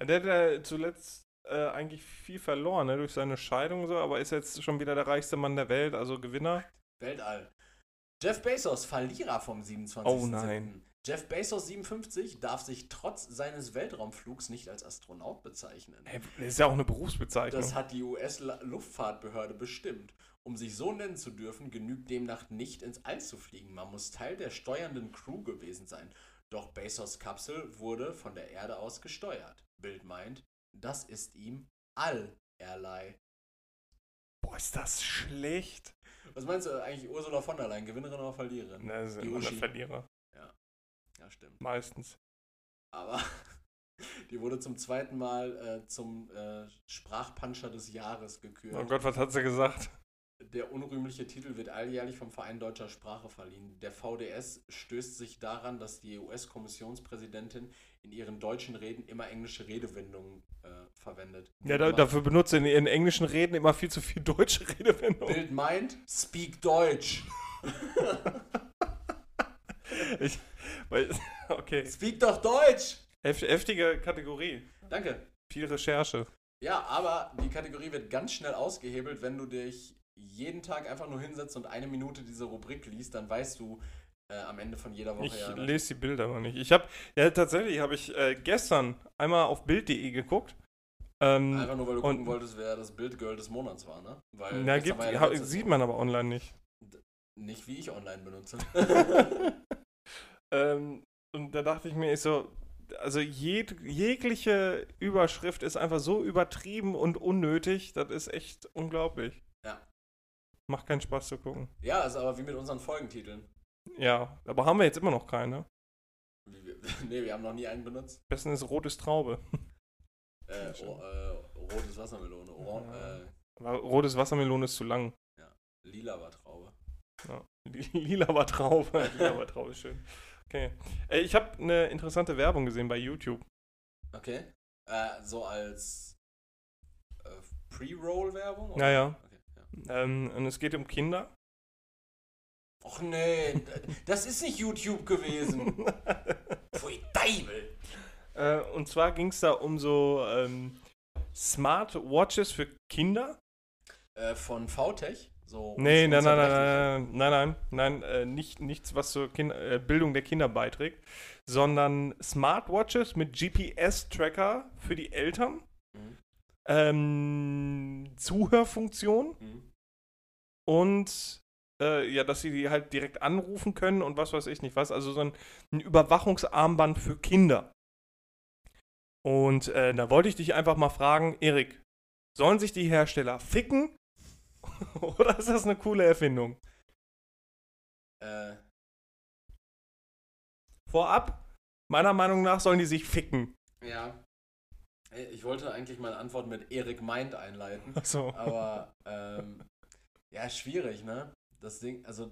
Der hat ja zuletzt äh, eigentlich viel verloren, ne, durch seine Scheidung so, aber ist jetzt schon wieder der reichste Mann der Welt, also Gewinner. Weltall. Jeff Bezos, Verlierer vom 27. Oh nein. Jeff Bezos 57 darf sich trotz seines Weltraumflugs nicht als Astronaut bezeichnen. Hey, das ist ja auch eine Berufsbezeichnung. Das hat die US-Luftfahrtbehörde bestimmt. Um sich so nennen zu dürfen, genügt demnach nicht ins All zu fliegen. Man muss Teil der steuernden Crew gewesen sein. Doch Bezos Kapsel wurde von der Erde aus gesteuert. Bild meint, das ist ihm allerlei. Boah, ist das schlecht. Was meinst du eigentlich, Ursula von der Leyen, Gewinnerin oder Verliererin? Na, immer der Uschi. Verlierer. Ja, stimmt. Meistens. Aber die wurde zum zweiten Mal äh, zum äh, Sprachpuncher des Jahres gekürt. Oh Gott, was hat sie gesagt? Der unrühmliche Titel wird alljährlich vom Verein deutscher Sprache verliehen. Der VDS stößt sich daran, dass die US-Kommissionspräsidentin in ihren deutschen Reden immer englische Redewendungen äh, verwendet. Ja, da, dafür benutzt sie in ihren englischen Reden immer viel zu viel deutsche Redewendungen. Bild meint, speak Deutsch. Ich, weil, okay. Speak doch Deutsch! Heft, heftige Kategorie. Danke. Viel Recherche. Ja, aber die Kategorie wird ganz schnell ausgehebelt, wenn du dich jeden Tag einfach nur hinsetzt und eine Minute diese Rubrik liest, dann weißt du äh, am Ende von jeder Woche Ich ja. lese die Bilder noch nicht. Ich habe, ja, tatsächlich habe ich äh, gestern einmal auf Bild.de geguckt. Ähm, Einfach nur, weil du und- gucken wolltest, wer das Bildgirl des Monats war, ne? Weil na, gibt, war ja ha, sieht man aber online nicht. Nicht wie ich online benutze. ähm, und da dachte ich mir, ich so, also jeg, jegliche Überschrift ist einfach so übertrieben und unnötig, das ist echt unglaublich. Ja. Macht keinen Spaß zu gucken. ja, ist aber wie mit unseren Folgentiteln. Ja, aber haben wir jetzt immer noch keine. Nee, wir haben noch nie einen benutzt. Am besten ist rotes Traube. Äh, oh, äh, rotes Wassermelone. Oran Ja. äh, rotes Wassermelone ist zu lang. lila war Traube. Ja. Lila war Traube. Lila war Traube, schön. Okay. Äh, ich habe eine interessante Werbung gesehen bei YouTube. Okay. Äh, so als äh, Pre-Roll-Werbung? Naja. Ähm, und es geht um Kinder. Och nee, das ist nicht YouTube gewesen. Pfui Deibel. Äh, und zwar ging es da um so ähm, Smart Watches für Kinder. Äh, von VTech. So Nee, nein, nein, nein, nein, nein, nein, äh, nicht, nichts, was zur kind äh, Bildung der Kinder beiträgt, sondern Smartwatches mit GPS-Tracker für die Eltern, Mhm. Ähm, Zuhörfunktion Mhm. und äh, ja, dass sie die halt direkt anrufen können und was weiß ich nicht was, also so ein, ein Überwachungsarmband für Kinder. Und äh, da wollte ich dich einfach mal fragen, Erik, sollen sich die Hersteller ficken oder ist das eine coole Erfindung? Äh, Vorab, meiner Meinung nach sollen die sich ficken. ja. Ich wollte eigentlich meine Antwort mit Erik meint einleiten. Achso. Aber ähm, ja, schwierig, ne? Das Ding, also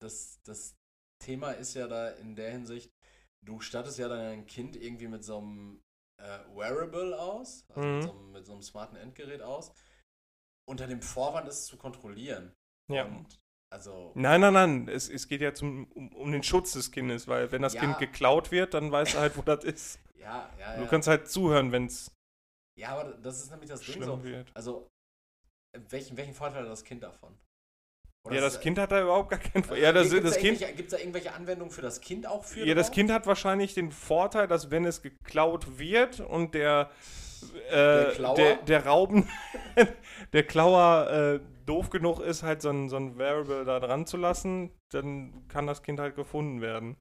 das, das Thema ist ja da in der Hinsicht, du stattest ja dein Kind irgendwie mit so einem äh, Wearable aus, also Mhm. mit, so einem, mit so einem smarten Endgerät aus, unter dem Vorwand, es zu kontrollieren. Ja. Und also, Nein, nein, nein, es, es geht ja zum, um, um den Schutz des Kindes, weil wenn das Ja. Kind geklaut wird, dann weißt du halt, wo das ist. ja, ja, Du ja. kannst halt zuhören, wenn es ja, aber das ist nämlich das Ding so. wird. Also, welchen, welchen Vorteil hat das Kind davon? Oder Ja, das es- Kind hat da überhaupt gar keinen. also, Ja, das, gibt's das da Kind. irgendwelche- Gibt's da irgendwelche Anwendungen für das Kind auch für? Ja, das? Kind hat wahrscheinlich den Vorteil, dass wenn es geklaut wird und der äh, Der Klauer? der, der Rauben, der Klauer äh, doof genug ist, halt so ein, so ein Variable da dran zu lassen, dann kann das Kind halt gefunden werden.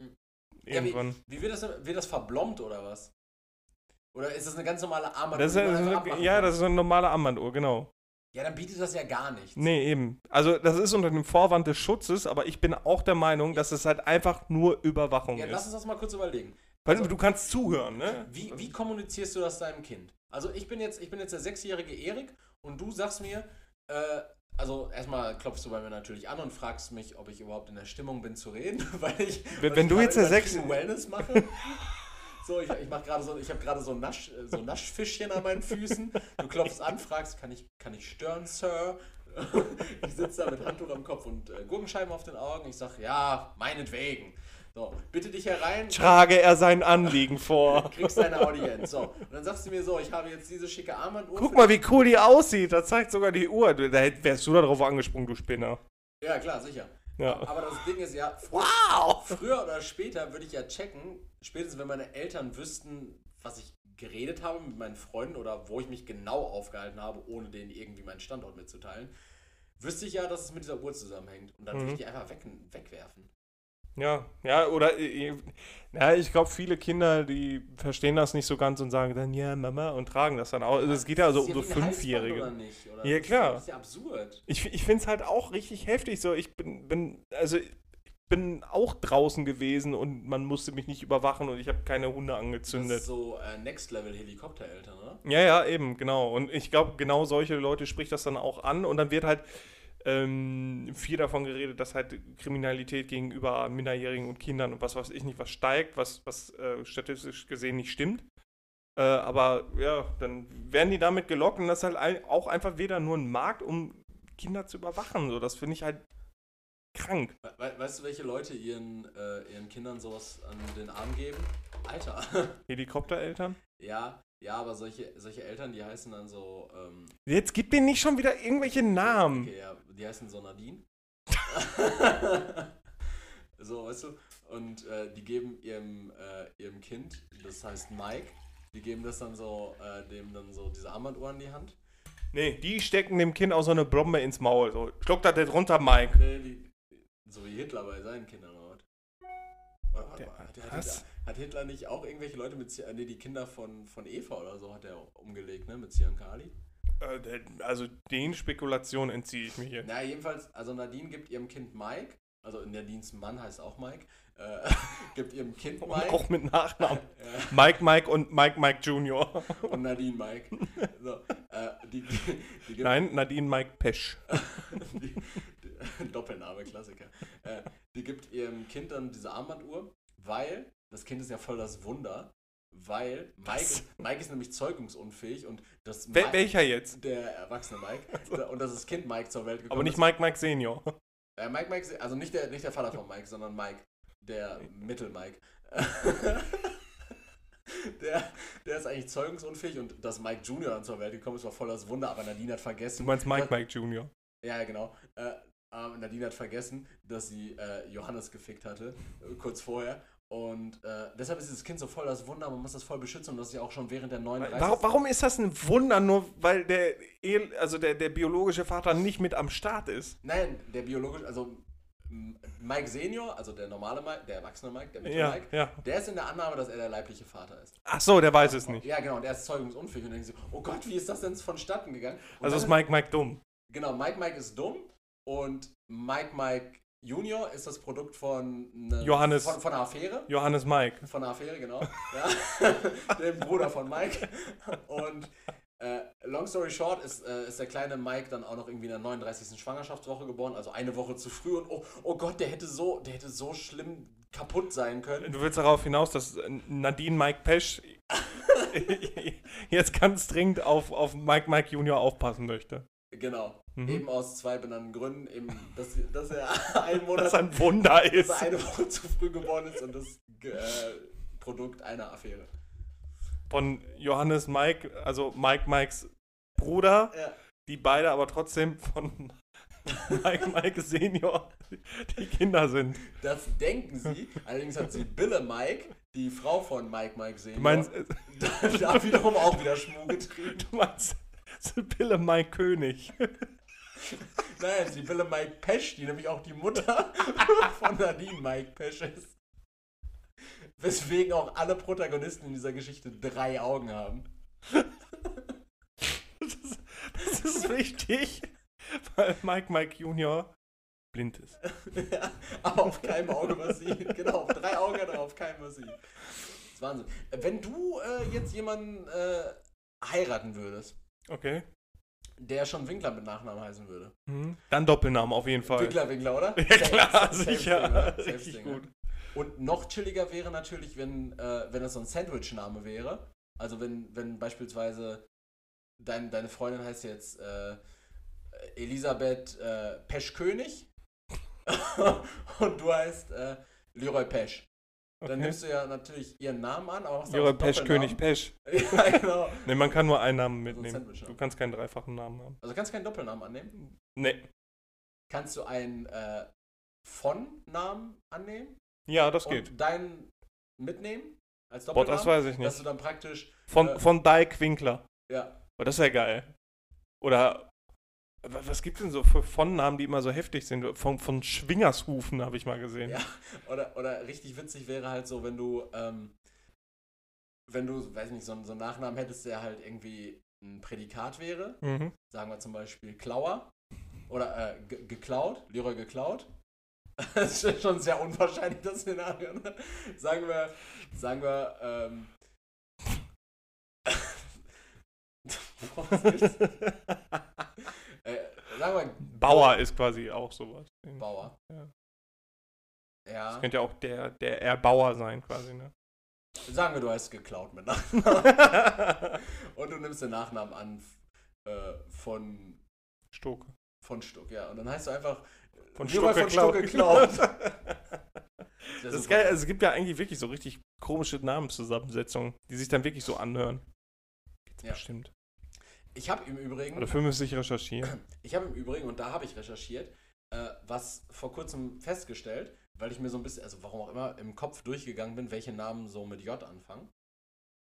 Mhm. Ja, Irgendwann. Wie wird das, wird das verblombt oder was? Oder ist das eine ganz normale Armbanduhr? Das ist, das ist eine, abmachen ja, das ist eine normale Armbanduhr, genau. ja, dann bietet das ja gar nichts. Nee, eben. Also, das ist unter dem Vorwand des Schutzes, aber ich bin auch der Meinung, dass es halt einfach nur Überwachung Ja, lass ist. uns das mal kurz überlegen. Also- du kannst zuhören, ne? Wie, wie kommunizierst du das deinem Kind? Also ich bin jetzt, ich bin jetzt der sechsjährige Erik und du sagst mir, äh, also erstmal klopfst du bei mir natürlich an und fragst mich, ob ich überhaupt in der Stimmung bin zu reden, weil ich, Wenn- weil wenn ich du jetzt der Sechs- Wellness mache. So, ich, ich mach gerade so, ich habe gerade so ein Nasch, so Naschfischchen an meinen Füßen. Du klopfst an, fragst, kann ich, kann ich stören, Sir? Ich sitze da mit Handtuch am Kopf und äh, Gurkenscheiben auf den Augen. Ich sag, ja, meinetwegen. So, bitte dich herein. Trage er sein Anliegen vor. Kriegst deine Audienz. So, und dann sagst du mir so, ich habe jetzt diese schicke Armbanduhr. Guck mal, wie cool die aussieht. Da zeigt sogar die Uhr. Da wärst du da drauf angesprungen, du Spinner. Ja, klar, sicher. Ja. Aber das Ding ist ja, fr Wow! früher oder später würde ich ja checken, spätestens wenn meine Eltern wüssten, was ich geredet habe mit meinen Freunden oder wo ich mich genau aufgehalten habe, ohne denen irgendwie meinen Standort mitzuteilen, wüsste ich ja, dass es mit dieser Uhr zusammenhängt. Und dann würde Mhm. ich die einfach weg, wegwerfen. Ja, ja, oder äh, ja, ich glaube, viele Kinder, die verstehen das nicht so ganz und sagen dann, ja, Mama, und tragen das dann auch. Also es geht ja also um so Fünfjährige. Oder nicht, oder? Ja, klar. Das ist ja absurd. Ich, ich finde es halt auch richtig heftig. So, ich bin, bin, also bin auch draußen gewesen und man musste mich nicht überwachen und ich habe keine Hunde Das angezündet. ist so äh, Next-Level-Helikoptereltern, oder? Ja, ja, eben, genau. Und ich glaube, genau solche Leute spricht das dann auch an und dann wird halt ähm, viel davon geredet, dass halt Kriminalität gegenüber Minderjährigen und Kindern und was weiß ich nicht, was steigt, was, was äh, statistisch gesehen nicht stimmt. Äh, aber ja, dann werden die damit gelockt und das ist halt auch einfach wieder nur ein Markt, um Kinder zu überwachen. So, das finde ich halt krank. We we weißt du, welche Leute ihren, äh, ihren Kindern sowas an den Arm geben? Alter. Helikoptereltern? ja, ja, aber solche, solche Eltern, die heißen dann so, ähm, Jetzt gib denen nicht schon wieder irgendwelche Namen. okay, ja, die heißen so Nadine. so, weißt du? Und äh, die geben ihrem, äh, ihrem Kind, das heißt Mike, die geben das dann so, äh, dem dann so diese Armbanduhr in die Hand. Nee, die stecken dem Kind auch so eine Bombe ins Maul. So, schluck das jetzt runter, Mike. Nee, die, so wie Hitler bei seinen Kindern? Oder warte Der- mal, hat, hat, hat Hitler nicht auch irgendwelche Leute mit, nee, die Kinder von, von Eva oder so hat er umgelegt, ne, mit Ziankali? Äh, der- also den Spekulationen entziehe ich mich jetzt. Na, jedenfalls, also Nadine gibt ihrem Kind Mike, also Nadines Mann heißt auch Mike, äh, gibt ihrem Kind Und Mike. auch mit Nachnamen. äh, Mike, Mike und Mike, Mike Junior. und Nadine Mike. So, äh, die, die, Nein, Nadine Mike Pesch. die, Doppelname, Klassiker. Äh, die gibt ihrem Kind dann diese Armbanduhr, weil das Kind ist ja voll das Wunder, weil Mike, ist, Mike ist nämlich zeugungsunfähig und das Wel Mike- welcher jetzt? der erwachsene Mike und dass das Kind Mike zur Welt gekommen Aber nicht ist. Mike, Mike Senior. Äh, Mike Mike, also nicht der, nicht der Vater von Mike, sondern Mike, der Mittel-Mike. der, der ist eigentlich zeugungsunfähig und dass Mike Junior dann zur Welt gekommen ist, war voll das Wunder, aber Nadine hat Du vergessen. meinst Mike, Mike Junior. Ja, genau. Äh, ähm, Nadine hat vergessen, dass sie äh, Johannes gefickt hatte, äh, kurz vorher. Und äh, deshalb ist dieses Kind so voll das Wunder, man muss das voll beschützen und das ist ja auch schon während der 39. Warum, warum ist das ein Wunder, nur weil der, also der, der biologische Vater nicht mit am Start ist? Nein, der biologische, also Mike Senior, also der normale Mike, der erwachsene Mike, der Ja, Mittel-Mike, ja. der ist in der Annahme, dass er der leibliche Vater ist. Ach so, der weiß es nicht. Ja, genau, und er ist zeugungsunfähig und denkt so, oh Gott, wie ist das denn vonstatten gegangen? Und Also ist Mike, Mike dumm. Genau, Mike Mike ist dumm und Mike Mike Junior ist das Produkt von, ne, Johannes. von, von einer Affäre. Johannes Mike. Von einer Affäre, genau. Ja. Dem Bruder von Mike. Und äh, long story short ist, äh, ist der kleine Mike dann auch noch irgendwie in der 39. Schwangerschaftswoche geboren, also eine Woche zu früh. Und oh, oh Gott, der hätte so, der hätte so schlimm kaputt sein können. Du willst darauf hinaus, dass Nadine Mike Pesch jetzt ganz dringend auf, auf Mike, Mike Junior aufpassen möchte. Genau. Mhm. Eben aus zwei benannten Gründen. Eben, dass, dass er einen Monat Was ein Wunder dass ist. er eine Woche zu früh geboren ist und das äh, Produkt einer Affäre. Von Johannes Mike, also Mike Mikes Bruder, Ja. die beide aber trotzdem von Mike Mike Senior die Kinder sind. Das denken sie. Allerdings hat sie Bille Mike, die Frau von Mike Mike sehen. Du meinst, äh, da, da wiederum auch wieder Schmuh getrieben. du meinst Sibylle Mike König. Nein, die Bille Mike Pesch, die nämlich auch die Mutter von Nadine Mike Pesch ist. Weswegen auch alle Protagonisten in dieser Geschichte drei Augen haben. Das ist, das ist wichtig, weil Mike Mike Junior blind ist. Ja, aber auf keinem Auge was sieht. Genau, auf drei Augen hat er auf keinem was sieht. Das ist Wahnsinn. Wenn du äh, jetzt jemanden äh, heiraten würdest, Okay. der schon Winkler mit Nachnamen heißen würde. Mhm. Dann Doppelnamen auf jeden Fall. Winkler, Winkler, oder? Ja klar, safe sicher. Safe Richtig gut. Und noch chilliger wäre natürlich, wenn, äh, wenn das so ein Sandwich-Name wäre. Also wenn, wenn beispielsweise dein, deine Freundin heißt jetzt äh, Elisabeth äh, Peschkönig und du heißt äh, Leroy Pesch. Dann Okay. nimmst du ja natürlich ihren Namen an, aber machst Ihre Pesch. König Pesch. ja, genau. Ne, man kann nur einen Namen mitnehmen. Du kannst keinen dreifachen Namen haben. Also kannst du keinen Doppelnamen annehmen. Ne. Kannst du einen äh, von-Namen annehmen Ja, das geht. und deinen mitnehmen als Boah, Doppelnamen, das weiß ich dass nicht. du dann praktisch Von, äh, von Dijk Winkler. ja Oh, das wäre geil. Oder was gibt denn so für Von-Namen, die immer so heftig sind? Von, von Schwingershufen habe ich mal gesehen. Ja. oder oder richtig witzig wäre halt so, wenn du ähm, wenn du weiß nicht so, einen- so einen Nachnamen hättest, der halt irgendwie ein Prädikat wäre, Mhm. sagen wir zum Beispiel Klauer oder äh, ge- geklaut, Leroy geklaut. Das ist schon sehr unwahrscheinlich, das Szenario. Ne? Sagen wir, sagen wir, ähm, Was wir Bauer ist quasi auch sowas. Bauer. Ja. Ja. Das könnte ja auch der, der Erbauer sein, quasi, ne? Sagen wir, du hast geklaut mit Nachnamen. Und du nimmst den Nachnamen an äh, von, Stoke. von Stuck, ja. Und dann heißt du einfach Von Stuck Stuck geklaut. das ist geil. Also, es gibt ja eigentlich wirklich so richtig komische Namenszusammensetzungen, die sich dann wirklich so anhören. Gibt's Ja. bestimmt. Ich habe im Übrigen, Dafür müsste ich recherchieren. ich habe im Übrigen, und da habe ich recherchiert, äh, was vor kurzem festgestellt, weil ich mir so ein bisschen, also warum auch immer, im Kopf durchgegangen bin, welche Namen so mit J anfangen.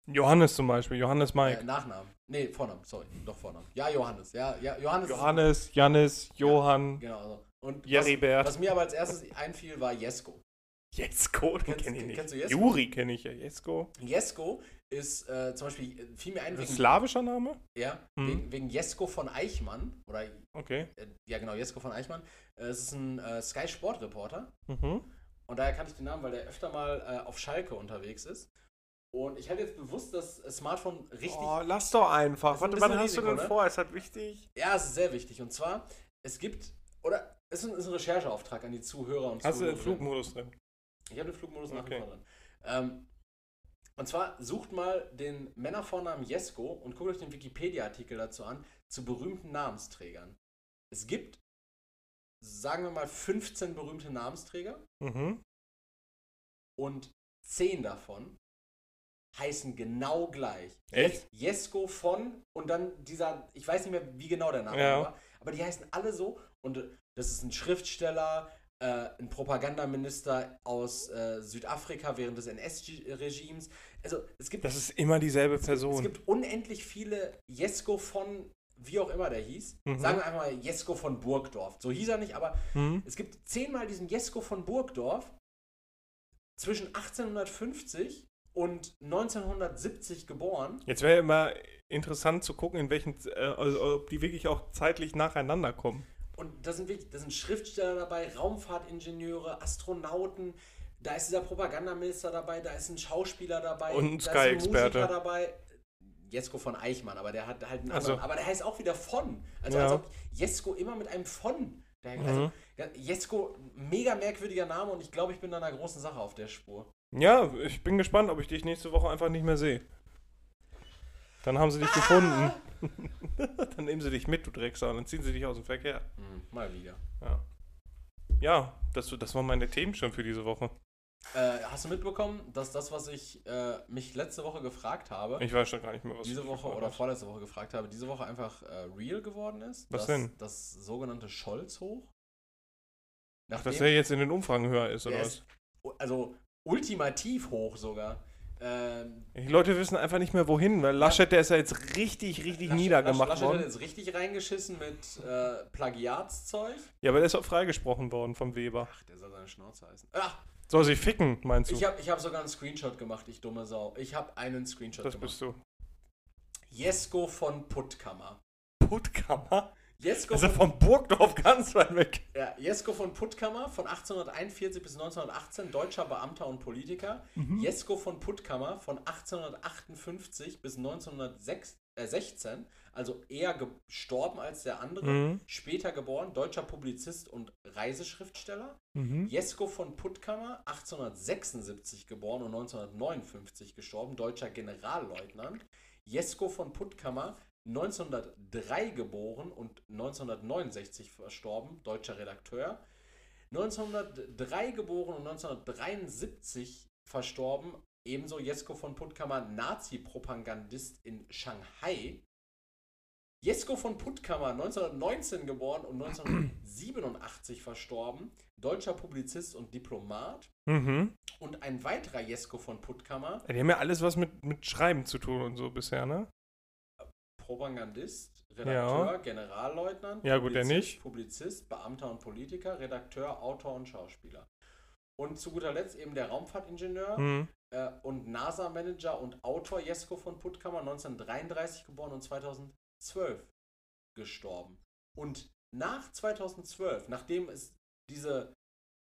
Johannes zum Beispiel, Johannes Äh, Mike. Nachnamen. Nee, Vornamen, sorry, doch Vornamen. Ja, Johannes. Ja, ja Johannes. ist- Johannes, Jannis, Johann, Genau. Also. Und Jeribert. was, was mir aber als erstes einfiel, war Jesko. Jesko, den Kennst- kenne ich nicht. kennst du Jesko? Juri kenne ich ja. Jesko. Jesko ist äh, zum Beispiel, äh, fiel mir ein wegen, slawischer Name? ja, Mhm. wegen, wegen Jesko von Eichmann. Oder, Okay. äh, ja genau, Jesko von Eichmann. Äh, es ist ein äh, Sky Sport Reporter. Mhm. Und daher kannte ich den Namen, weil der öfter mal äh, auf Schalke unterwegs ist. Und ich hatte jetzt bewusst das Smartphone richtig. Oh, lass doch einfach. Ein wann hast du Risiko, denn ne? vor? Ist das wichtig? Ja, es ist sehr wichtig. Und zwar, es gibt, oder es ist ein, ist ein Rechercheauftrag an die Zuhörer und Hast du den. Flugmodus drin? Ich habe den Flugmodus nach wie Okay. vor drin. Ähm, und zwar sucht mal den Männervornamen Jesko und guckt euch den Wikipedia-Artikel dazu an, zu berühmten Namensträgern. Es gibt, sagen wir mal, 15 berühmte Namensträger Mhm. und 10 davon heißen genau gleich. Echt? Jesko von und dann dieser, ich weiß nicht mehr, wie genau der Name Ja. war, aber die heißen alle so und das ist ein Schriftsteller, äh, ein Propagandaminister aus äh, Südafrika während des NS-Regimes. Also es gibt, Das ist immer dieselbe es Person. gibt unendlich viele Jesko von, wie auch immer der hieß. Mhm. Sagen wir einfach mal Jesko von Burgdorf. So hieß er nicht, aber Mhm. es gibt zehnmal diesen Jesko von Burgdorf zwischen 1850 und 1970 geboren. Jetzt wäre immer interessant zu gucken, in welchen, äh, also, ob die wirklich auch zeitlich nacheinander kommen. Und da sind wirklich, da sind Schriftsteller dabei, Raumfahrtingenieure, Astronauten, da ist dieser Propagandaminister dabei, da ist ein Schauspieler dabei, Und ein da Sky-Experte. Musiker dabei. Jesko von Eichmann, aber der hat halt einen Ach so. anderen, aber der heißt auch wieder von. Also Ja. als ob Jesko immer mit einem von. Also, Mhm. Jesko, mega merkwürdiger Name und ich glaube, ich bin da einer großen Sache auf der Spur. Ja, ich bin gespannt, ob ich dich nächste Woche einfach nicht mehr sehe. Dann haben sie dich gefunden. dann nehmen sie dich mit, du Drecksau, dann ziehen sie dich aus dem Verkehr. Hm, mal wieder. Ja, ja das, das waren meine Themen schon für diese Woche. Äh, hast du mitbekommen, dass das, was ich äh, mich letzte Woche gefragt habe, Ich weiß schon gar nicht mehr, was diese Woche oder hast. vorletzte Woche gefragt habe, diese Woche einfach äh, real geworden ist? Was das, denn? Das sogenannte Scholz hoch. Ach, dass der jetzt in den Umfragen höher ist, oder der was? ist, also ultimativ hoch sogar. Ähm, Die Leute wissen einfach nicht mehr wohin, weil Laschet, der ist ja jetzt richtig, richtig Laschet- niedergemacht Laschet hat worden. jetzt richtig reingeschissen mit äh, Plagiatszeug. Ja, aber der ist auch freigesprochen worden vom Weber. Ach, der soll seine Schnauze heißen. Ach, Soll sich ficken, meinst du? ich habe ich hab sogar einen Screenshot gemacht, ich dumme Sau. Ich habe einen Screenshot das gemacht. bist du. Jesko von Puttkammer. Puttkammer? Jesko er von vom Burgdorf ganz weit weg? Ja, Jesko von Puttkammer von 1841 bis 1918, deutscher Beamter und Politiker. Mhm. Jesko von Puttkammer von 1858 bis 1906 äh, 16, also eher gestorben als der andere. Mhm. Später geboren, deutscher Publizist und Reiseschriftsteller. Mhm. Jesko von Puttkammer, 1876 geboren und 1959 gestorben, deutscher Generalleutnant. Jesko von Puttkammer, 1903 geboren und 1969 verstorben, deutscher Redakteur. 1903 geboren und 1973 verstorben, ebenso Jesko von Puttkammer, Nazi-Propagandist in Shanghai. Jesko von Puttkammer, 1919 geboren und 1987 verstorben, deutscher Publizist und Diplomat. Mhm. Und ein weiterer Jesko von Puttkammer, Die haben ja alles was mit, mit Schreiben zu tun und so bisher, ne? Propagandist, Redakteur, Ja. Generalleutnant, Ja, gut, Publizist, nicht. Beamter Beamter und Politiker, Redakteur, Autor und Schauspieler. Und zu guter Letzt eben der Raumfahrtingenieur Mhm. äh, und NASA-Manager und Autor Jesko von Puttkammer, 1933 geboren und 2012 gestorben. Und nach 2012, nachdem es diese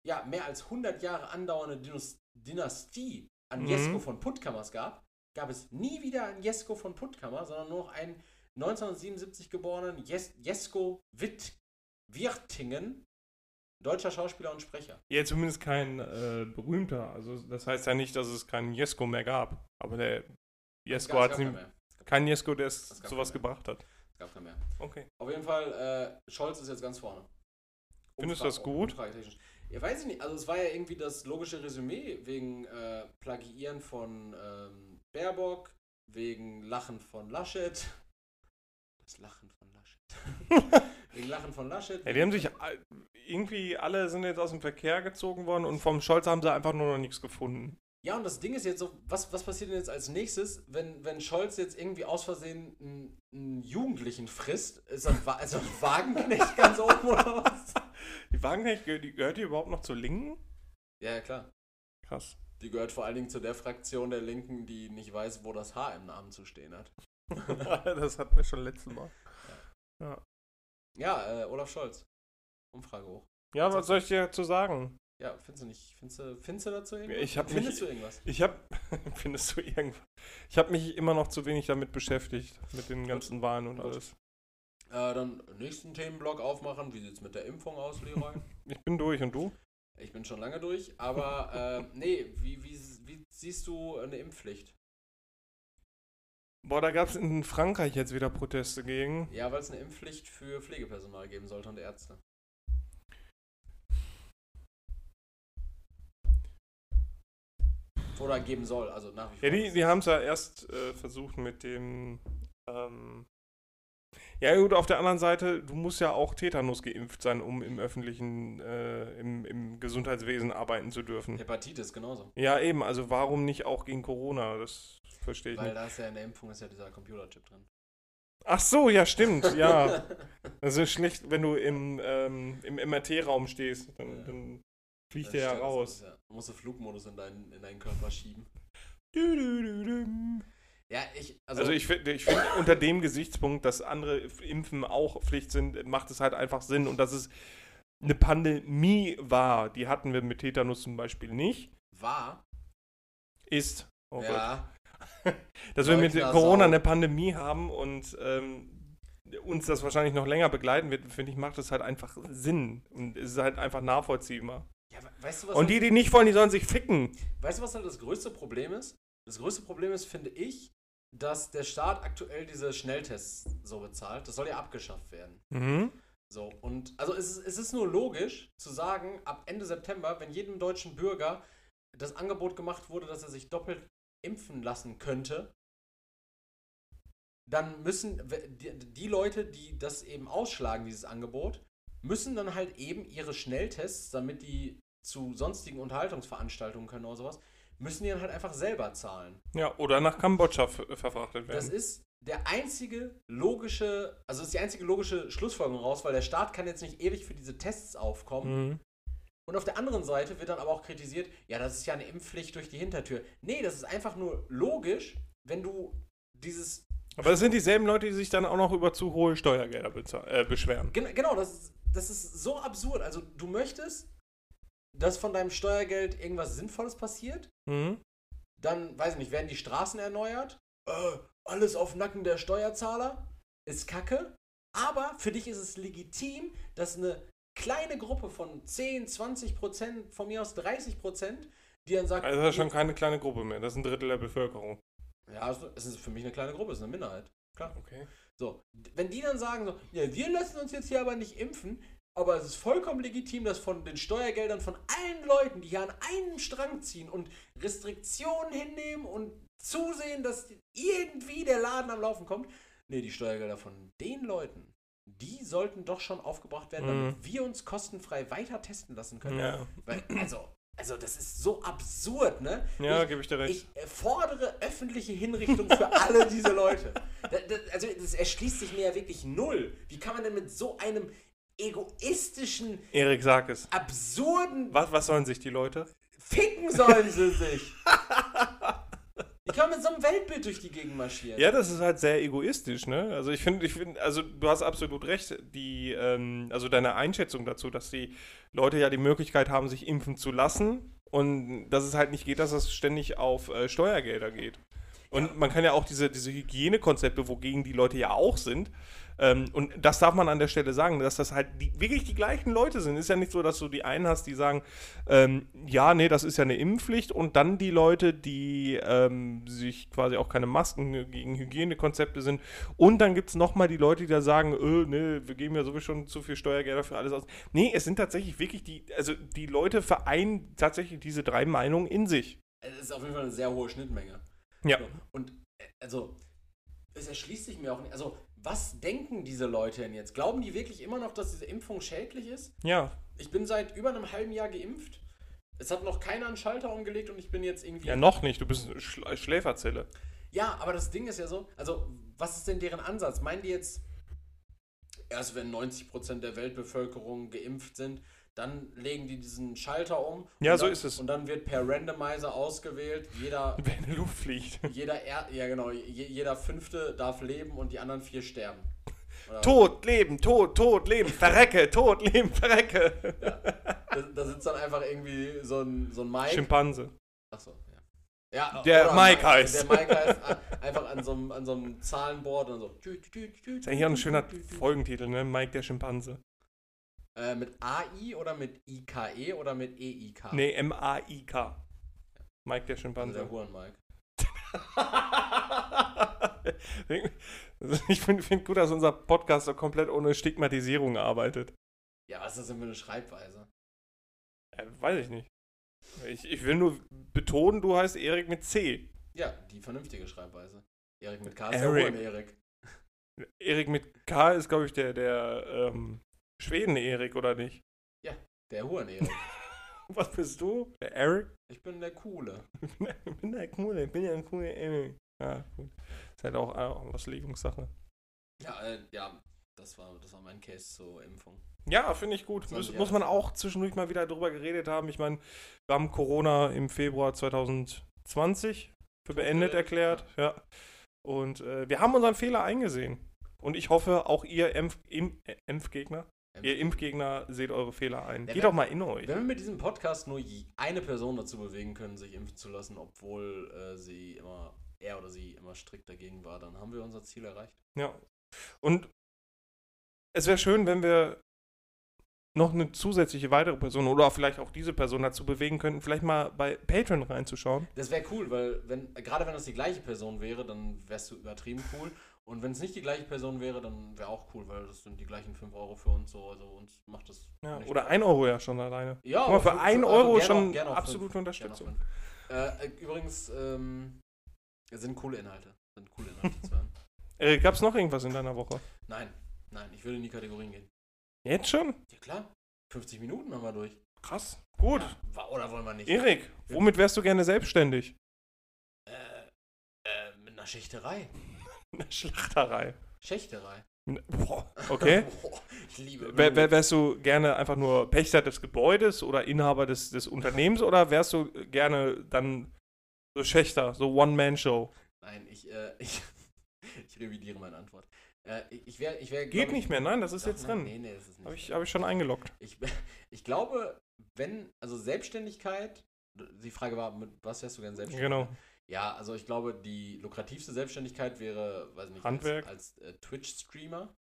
ja, mehr als 100 Jahre andauernde Dinos Dynastie an Mhm. Jesko von Puttkammers gab, gab es nie wieder einen Jesko von Puttkammer, sondern nur noch einen 1977 geborenen Jes Jesko Witt Wirtingen, deutscher Schauspieler und Sprecher. Ja, zumindest kein äh, berühmter. Also das heißt ja nicht, dass es keinen Jesko mehr gab. Aber der Jesko Es hat nie, kein Jesko, der es sowas gebracht hat. Es gab keinen mehr. Okay. Auf jeden Fall, äh, Scholz ist jetzt ganz vorne. Findest du das gut? Ja, weiß ich nicht. Also es war ja irgendwie das logische Resümee wegen äh, Plagiieren von ähm, Baerbock, wegen Lachen von Laschet. Das Lachen von Laschet. wegen Lachen von Laschet. Ja, die haben sich irgendwie alle sind jetzt aus dem Verkehr gezogen worden und vom Scholz haben sie einfach nur noch nichts gefunden. Ja, und das Ding ist jetzt so, was, was passiert denn jetzt als nächstes, wenn, wenn Scholz jetzt irgendwie aus Versehen einen, einen Jugendlichen frisst? Ist Wa- ist Wagenknecht ganz oben oder was? Die Wagenknecht, die, gehört die überhaupt noch zur Linken? Ja, ja, klar. Krass. Die gehört vor allen Dingen zu der Fraktion der Linken, die nicht weiß, wo das H im Namen zu stehen hat. das hatten wir schon letztes Mal. Ja, äh, Olaf Scholz. Umfrage hoch. Ja, was soll ich dir dazu sagen? Ja, findest du nicht? Findest du, findest du dazu irgendwas? Ich hab Findest mich- du irgendwas? Ich habe, findest du irgendwas? Ich habe mich immer noch zu wenig damit beschäftigt, mit den ganzen Wahlen und Gut. alles. Äh, dann nächsten Themenblock aufmachen. Wie sieht's mit der Impfung aus, Leroy? Ich bin durch und du? Ich bin schon lange durch, aber äh, nee, wie, wie, wie siehst du eine Impfpflicht? Boah, da gab es in Frankreich jetzt wieder Proteste gegen. Ja, weil es eine Impfpflicht für Pflegepersonal geben sollte und Ärzte. Oder geben soll, also nach wie vor. Ja, die, die haben es ja erst äh, versucht mit dem. Ähm ja, gut, auf der anderen Seite, du musst ja auch Tetanus geimpft sein, um im öffentlichen, äh, im, im Gesundheitswesen arbeiten zu dürfen. Hepatitis genauso. Ja, eben, also warum nicht auch gegen Corona? Das verstehe ich Weil nicht. da ist ja in der Impfung ist ja dieser Computerchip drin. Ach so, ja, stimmt, ja. Das ist schlecht, wenn du im, ähm, im MRT-Raum stehst, dann, Ja. dann fliegt der ja raus. ist Ja, du musst den Flugmodus in deinen, in deinen Körper schieben. Du, du, du, du. Ja, ich, also, Also ich finde, ich find, unter dem Gesichtspunkt, dass andere Impfen auch Pflicht sind, macht es halt einfach Sinn. Und dass es eine Pandemie war, die hatten wir mit Tetanus zum Beispiel nicht, war, ist, oh Gott, ja, dass wir mit Corona Sau. eine Pandemie haben und ähm, uns das wahrscheinlich noch länger begleiten wird, finde ich, macht es halt einfach Sinn. Und es ist halt einfach nachvollziehbar. ja, we- weißt du, Und die, die nicht wollen, die sollen sich ficken. Weißt du, was halt das größte Problem ist? Das größte Problem ist, finde ich, dass der Staat aktuell diese Schnelltests so bezahlt. Das soll ja abgeschafft werden. Mhm. So, und also es ist, es ist nur logisch zu sagen, ab Ende September, wenn jedem deutschen Bürger das Angebot gemacht wurde, dass er sich doppelt impfen lassen könnte, dann müssen die Leute, die das eben ausschlagen, dieses Angebot, müssen dann halt eben ihre Schnelltests, damit die zu sonstigen Unterhaltungsveranstaltungen können oder sowas, müssen die dann halt einfach selber zahlen. Ja, oder nach Kambodscha ver- verfrachtet Das werden. ist der einzige logische, also das ist die einzige logische Schlussfolgerung raus, weil der Staat kann jetzt nicht ewig für diese Tests aufkommen. Mhm. Und auf der anderen Seite wird dann aber auch kritisiert, ja, das ist ja eine Impfpflicht durch die Hintertür. Nee, das ist einfach nur logisch, wenn du dieses. Aber es sind dieselben Leute, die sich dann auch noch über zu hohe Steuergelder äh, beschweren. Gen genau, das ist, das ist so absurd. Also, du möchtest, dass von deinem Steuergeld irgendwas Sinnvolles passiert, Mhm. dann, weiß ich nicht, werden die Straßen erneuert. Äh, alles auf Nacken der Steuerzahler, ist kacke. Aber für dich ist es legitim, dass eine kleine Gruppe von 10, 20 Prozent, von mir aus 30 Prozent, die dann sagt, Also das ist schon keine kleine Gruppe mehr. Das ist ein Drittel der Bevölkerung. ja, also, es ist für mich eine kleine Gruppe, es ist eine Minderheit. Klar. Okay. So, wenn die dann sagen so, ja, wir lassen uns jetzt hier aber nicht impfen, aber es ist vollkommen legitim, dass von den Steuergeldern von allen Leuten, die hier an einem Strang ziehen und Restriktionen hinnehmen und zusehen, dass irgendwie der Laden am Laufen kommt. Nee, die Steuergelder von den Leuten, die sollten doch schon aufgebracht werden, damit Mhm. wir uns kostenfrei weiter testen lassen können. Ja, Weil, also, also das ist so absurd, ne? ja gebe ich dir recht. ich fordere öffentliche Hinrichtung für alle diese Leute. Da, da, also das erschließt sich mir ja wirklich null. Wie kann man denn mit so einem egoistischen, Erik, sag es. absurden Was, was sollen sich die Leute? Ficken sollen sie sich? Wie kann mit so einem Weltbild durch die Gegend marschieren? Ja, das ist halt sehr egoistisch, ne? Also ich finde, ich finde, also du hast absolut recht, die, ähm, also deine Einschätzung dazu, dass die Leute ja die Möglichkeit haben, sich impfen zu lassen und dass es halt nicht geht, dass das ständig auf äh, Steuergelder geht. Und Ja. man kann ja auch diese, diese Hygienekonzepte, wogegen die Leute ja auch sind, ähm, und das darf man an der Stelle sagen, dass das halt die, wirklich die gleichen Leute sind. Ist ja nicht so, dass du die einen hast, die sagen, ähm, ja, nee, das ist ja eine Impfpflicht und dann die Leute, die ähm, sich quasi auch keine Masken gegen Hygienekonzepte sind. Und dann gibt es nochmal die Leute, die da sagen, äh, nee, wir geben ja sowieso schon zu viel Steuergelder für alles aus. Nee, es sind tatsächlich wirklich die, also die Leute vereinen tatsächlich diese drei Meinungen in sich. Es ist auf jeden Fall eine sehr hohe Schnittmenge. Ja. So, Und äh, also, es erschließt sich mir auch nicht. Also, was denken diese Leute denn jetzt? Glauben die wirklich immer noch, dass diese Impfung schädlich ist? Ja, Ich bin seit über einem halben Jahr geimpft. Es hat noch keiner einen Schalter umgelegt und ich bin jetzt irgendwie. ja, noch nicht. Du bist eine Schl Schläferzelle. Ja, aber das Ding ist ja so, also was ist denn deren Ansatz? Meinen die jetzt, erst wenn 90% der Weltbevölkerung geimpft sind, dann legen die diesen Schalter um? Ja, so dann, ist es. Und dann wird per Randomizer ausgewählt, jeder, Wer in die Luft fliegt. jeder, er, ja genau, je, jeder Fünfte darf leben und die anderen vier sterben. Oder- Tod, Leben, Tod, Tod, Leben, verrecke, Tod, Leben, verrecke. Da, da sitzt dann einfach irgendwie so ein, so ein Mike. Schimpanse. Achso, ja. Ja, Der Mike heißt. Der Mike heißt a- einfach an so einem, an so einem Zahlenboard und so. Ist eigentlich auch ein schöner Folgentitel, ne? Mike der Schimpanse. Äh, mit AI oder mit IKE oder mit EIK? Nee, M-A-I-K. Mike der Also Schimpanse. der Huren Mike. ich finde find gut, dass unser Podcast so komplett ohne Stigmatisierung arbeitet. Ja, was ist das denn für eine Schreibweise? Äh, weiß ich nicht. Ich, ich will nur betonen, du heißt Erik mit C. Ja, die vernünftige Schreibweise. Erik mit K ist der Eric. Huren Erik. Erik mit K ist, glaube ich, der, der ähm, Schweden-Erik, oder nicht? Der Huren Erik. Was bist du? Der Erik? Ich bin der Coole. Ich bin der Coole, ich bin ja ein cooler Erik. Ja, gut. Ist halt auch, auch Auslegungssache. Ja, äh, ja, das war, das war mein Case zur Impfung. Ja, finde ich gut. Muss, muss man auch zwischendurch mal wieder drüber geredet haben. Ich meine, wir haben Corona im Februar 2020 für beendet Äh, erklärt. Ja. Und äh, wir haben unseren Fehler eingesehen. Und ich hoffe, auch ihr Impf Im äh, Impfgegner, ihr Impfgegner seht eure Fehler ein. Ja, Geht doch mal in euch. Wenn wir mit diesem Podcast nur eine Person dazu bewegen können, sich impfen zu lassen, obwohl äh, sie immer, er oder sie immer strikt dagegen war, dann haben wir unser Ziel erreicht. Ja. Und es wäre schön, wenn wir noch eine zusätzliche weitere Person oder vielleicht auch diese Person dazu bewegen könnten, vielleicht mal bei Patreon reinzuschauen. Das wäre cool, weil wenn, gerade wenn das die gleiche Person wäre, dann wärst du übertrieben cool. Und wenn es nicht die gleiche Person wäre, dann wäre auch cool, weil das sind die gleichen 5 Euro für uns so. Also uns macht das. Ja, oder aus. 1 Euro ja schon alleine. Ja, Guck mal, für aber 1 also Euro gerne schon auch- absolute fünf. Unterstützung. Fünf. Äh, übrigens, ähm, es sind coole Inhalte. Sind coole Inhalte zu hören. Erik, gab es noch irgendwas in deiner Woche? Nein, nein, ich würde in die Kategorien gehen. Jetzt schon? Ja klar, 50 Minuten haben wir durch. Krass. Gut. Ja, oder wollen wir nicht? Erik, womit wärst du gerne selbstständig? Äh, äh, mit einer Schächterei. Eine Schlachterei. Schächterei. Boah, okay. Boah, ich liebe Wär, wär, wärst du gerne einfach nur Pächter des Gebäudes oder Inhaber des, des Unternehmens oder wärst du gerne dann so Schächter, so One-Man-Show? Nein, ich, äh, ich, ich revidiere meine Antwort. Äh, ich ich wäre, ich wär, Geht nicht mehr, nein, das ist Doch, jetzt nein, drin. Nee, nee, das ist nicht. Habe ich, hab ich schon eingeloggt. Ich, ich glaube, wenn, also Selbstständigkeit, die Frage war, mit was wärst du gern selbstständig? Genau. Ja, also ich glaube, die lukrativste Selbstständigkeit wäre, weiß nicht, Handwerk. als, als äh, Twitch-Streamer.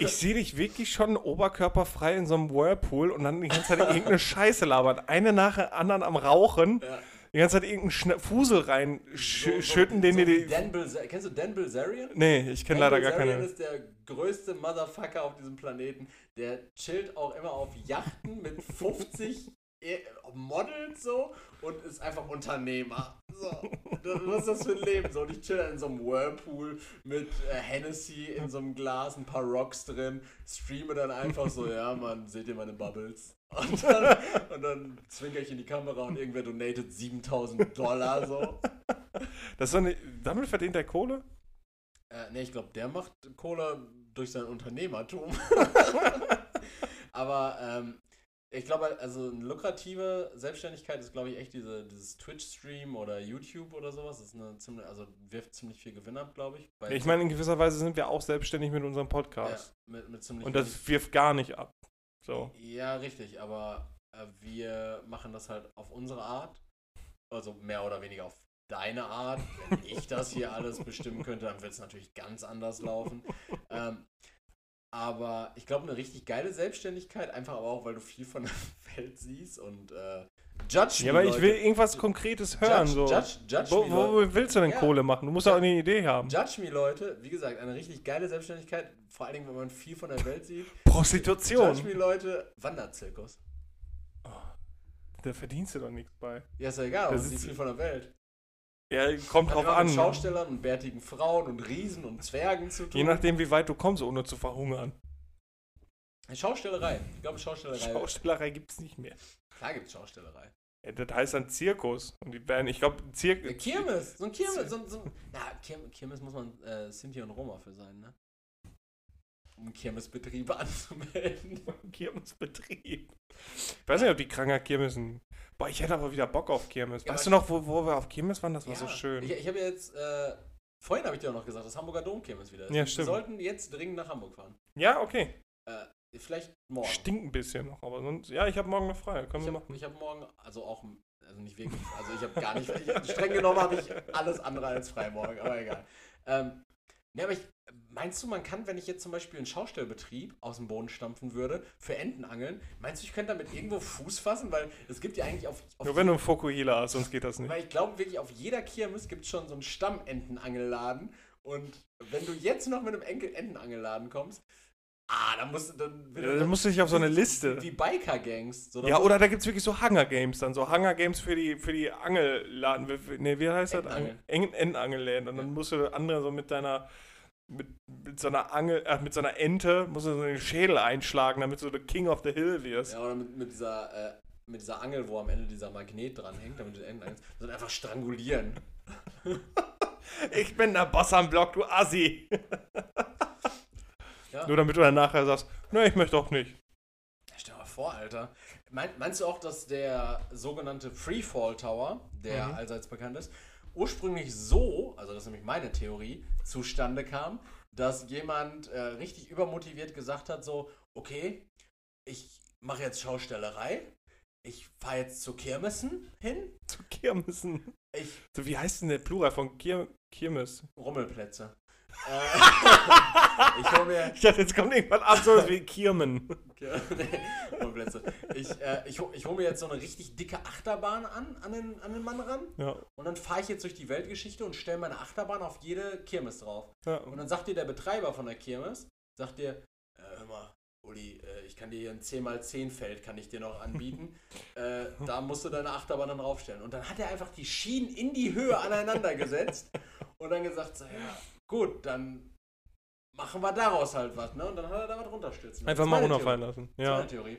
Ich sehe dich wirklich schon oberkörperfrei in so einem Whirlpool und dann die ganze Zeit irgendeine Scheiße labern. Eine nach der anderen am Rauchen. Ja. Die ganze Zeit irgendeinen Schna Fusel reinschütten, den dir wie die. Dan Kennst du Dan Bilzerian? Nee, ich kenne Dan leider gar Bilzerian keine. ist der größte Motherfucker auf diesem Planeten. Der chillt auch immer auf Yachten mit 50 E- Models so und ist einfach Unternehmer. So. Was ist das für ein Leben? So, und ich chill in so einem Whirlpool mit äh, Hennessy in so einem Glas, ein paar Rocks drin, streame dann einfach so, ja Mann, seht ihr meine Bubbles? Und dann, und dann zwinker ich in die Kamera und irgendwer donatet 7000 Dollar so. Das ist eine, damit verdient der Kohle? Äh, ne, ich glaube, der macht Cola durch sein Unternehmertum. Aber ähm, ich glaube, also eine lukrative Selbstständigkeit ist, glaube ich, echt diese, dieses Twitch-Stream oder YouTube oder sowas. Das ist eine ziemlich, also wirft ziemlich viel Gewinn ab, glaube ich. Bei- Ich meine, in gewisser Weise sind wir auch selbstständig mit unserem ja, Podcast. mit, mit ziemlich Und das wirft gar nicht ab. So. Ja, richtig, aber äh, wir machen das halt auf unsere Art. Also mehr oder weniger auf deine Art. Wenn ich das hier alles bestimmen könnte, dann wird es natürlich ganz anders laufen. Ähm, aber ich glaube, eine richtig geile Selbstständigkeit, einfach aber auch, weil du viel von der Welt siehst und äh, judge Ja, aber ich will irgendwas Konkretes hören. Judge, so. judge, judge wo, wo, willst du denn Ja. Kohle machen? Du musst ja auch eine Idee haben. Judge me, Leute. Wie gesagt, eine richtig geile Selbstständigkeit, vor allen Dingen, wenn man viel von der Welt sieht. Prostitution. Judge me, Leute. Wanderzirkus. Da verdienst du doch nichts bei. Ja, ist ja egal, sieht ist- viel von der Welt. Ja, kommt drauf an. mit Schaustellern und bärtigen Frauen und Riesen und Zwergen zu tun. Je nachdem, wie weit du kommst, ohne zu verhungern. Schaustellerei. Ich glaube, Schaustellerei. Schaustellerei gibt es nicht mehr. Klar gibt es Schaustellerei. Ja, das heißt dann Zirkus. Und die werden, ich glaube, Ja, Zirkus. Kirmes. So ein Kirmes. So, ein- so, na, Kirmes, muss man äh, Sinti und Roma für sein, ne? Um Kirmesbetriebe anzumelden. Kirmesbetrieb. Ich weiß nicht, ob die kranker Kirmesen. Boah, ich hätte aber wieder Bock auf Kirmes. Ja, weißt du noch, wo, wo wir auf Kirmes waren? Das war so Ja, schön. Ich, ich habe jetzt, äh, vorhin habe ich dir auch noch gesagt, das Hamburger Domkirmes wieder ist. Ja, Wir stimmt. sollten jetzt dringend nach Hamburg fahren. Ja, okay. Äh, vielleicht morgen. Stinkt ein bisschen noch, aber sonst. Ja, ich habe morgen noch frei. Können Ich wir habe machen. hab morgen, also auch, also nicht wirklich, also ich habe gar nicht, ich, streng genommen habe ich alles andere als frei morgen, aber egal. Ähm, ne, aber ich, meinst du, man kann, wenn ich jetzt zum Beispiel einen Schaustellbetrieb aus dem Boden stampfen würde, für Enten angeln, meinst du, ich könnte damit irgendwo Fuß fassen? Weil es gibt ja eigentlich auf, auf Nur wenn du einen Fokuhila hast, sonst geht das nicht. weil ich glaube wirklich, auf jeder Kirmes gibt es schon so einen Stammentenangelladen und wenn du jetzt noch mit einem Enkel Entenangelladen kommst, ah, dann musst du dann Ja, dann musst du dich auf so eine Liste. Wie Biker-Gangs. So, Ja, oder da gibt es wirklich so Hunger Games dann, so Hunger Games für die, für die Angelladen. Wie- wie- Nee, wie heißt das? Entenangeln. Eng- Entenangelläden. Und dann musst du andere so mit deiner, mit, mit so einer Angel, äh, mit so einer Ente, musst du so den Schädel einschlagen, damit du der King of the Hill wirst. Ja, oder mit, mit, dieser, äh, mit dieser Angel, wo am Ende dieser Magnet dran hängt, damit du die Enden angelst, dann einfach strangulieren. Ich bin der Boss am Block, du Assi. Ja. Nur damit du dann nachher sagst, ne, ich möchte auch nicht. Stell dir mal vor, Alter. Mein, meinst du auch, dass der sogenannte Freefall Tower, der Mhm. allseits bekannt ist, ursprünglich so, also das ist nämlich meine Theorie, zustande kam, dass jemand äh, richtig übermotiviert gesagt hat, so, okay, ich mache jetzt Schaustellerei, ich fahre jetzt zu Kirmessen hin, Zu Kirmessen. ich So, wie heißt denn der Plural von Kir Kirmes? Rummelplätze. Äh, ich hole mir Ich dachte, jetzt kommt irgendwann an, so wie Kirmen. Okay, nee. Ich, äh, ich, ich hole mir jetzt so eine richtig dicke Achterbahn an, an den, an den Mann ran. Ja, Und dann fahre ich jetzt durch die Weltgeschichte und stelle meine Achterbahn auf jede Kirmes drauf. ja. Und dann sagt dir der Betreiber von der Kirmes, sagt dir, äh, hör mal, Uli, äh, ich kann dir hier ein 10x10 Feld, kann ich dir noch anbieten. äh, da musst du deine Achterbahn dann draufstellen. Und dann hat er einfach die Schienen in die Höhe aneinander gesetzt und dann gesagt, so, ja, gut, dann machen wir daraus halt was. Ne? Und dann hat er da was runterstützen. Einfach mal runterfallen lassen. Ja. Das meine Theorie.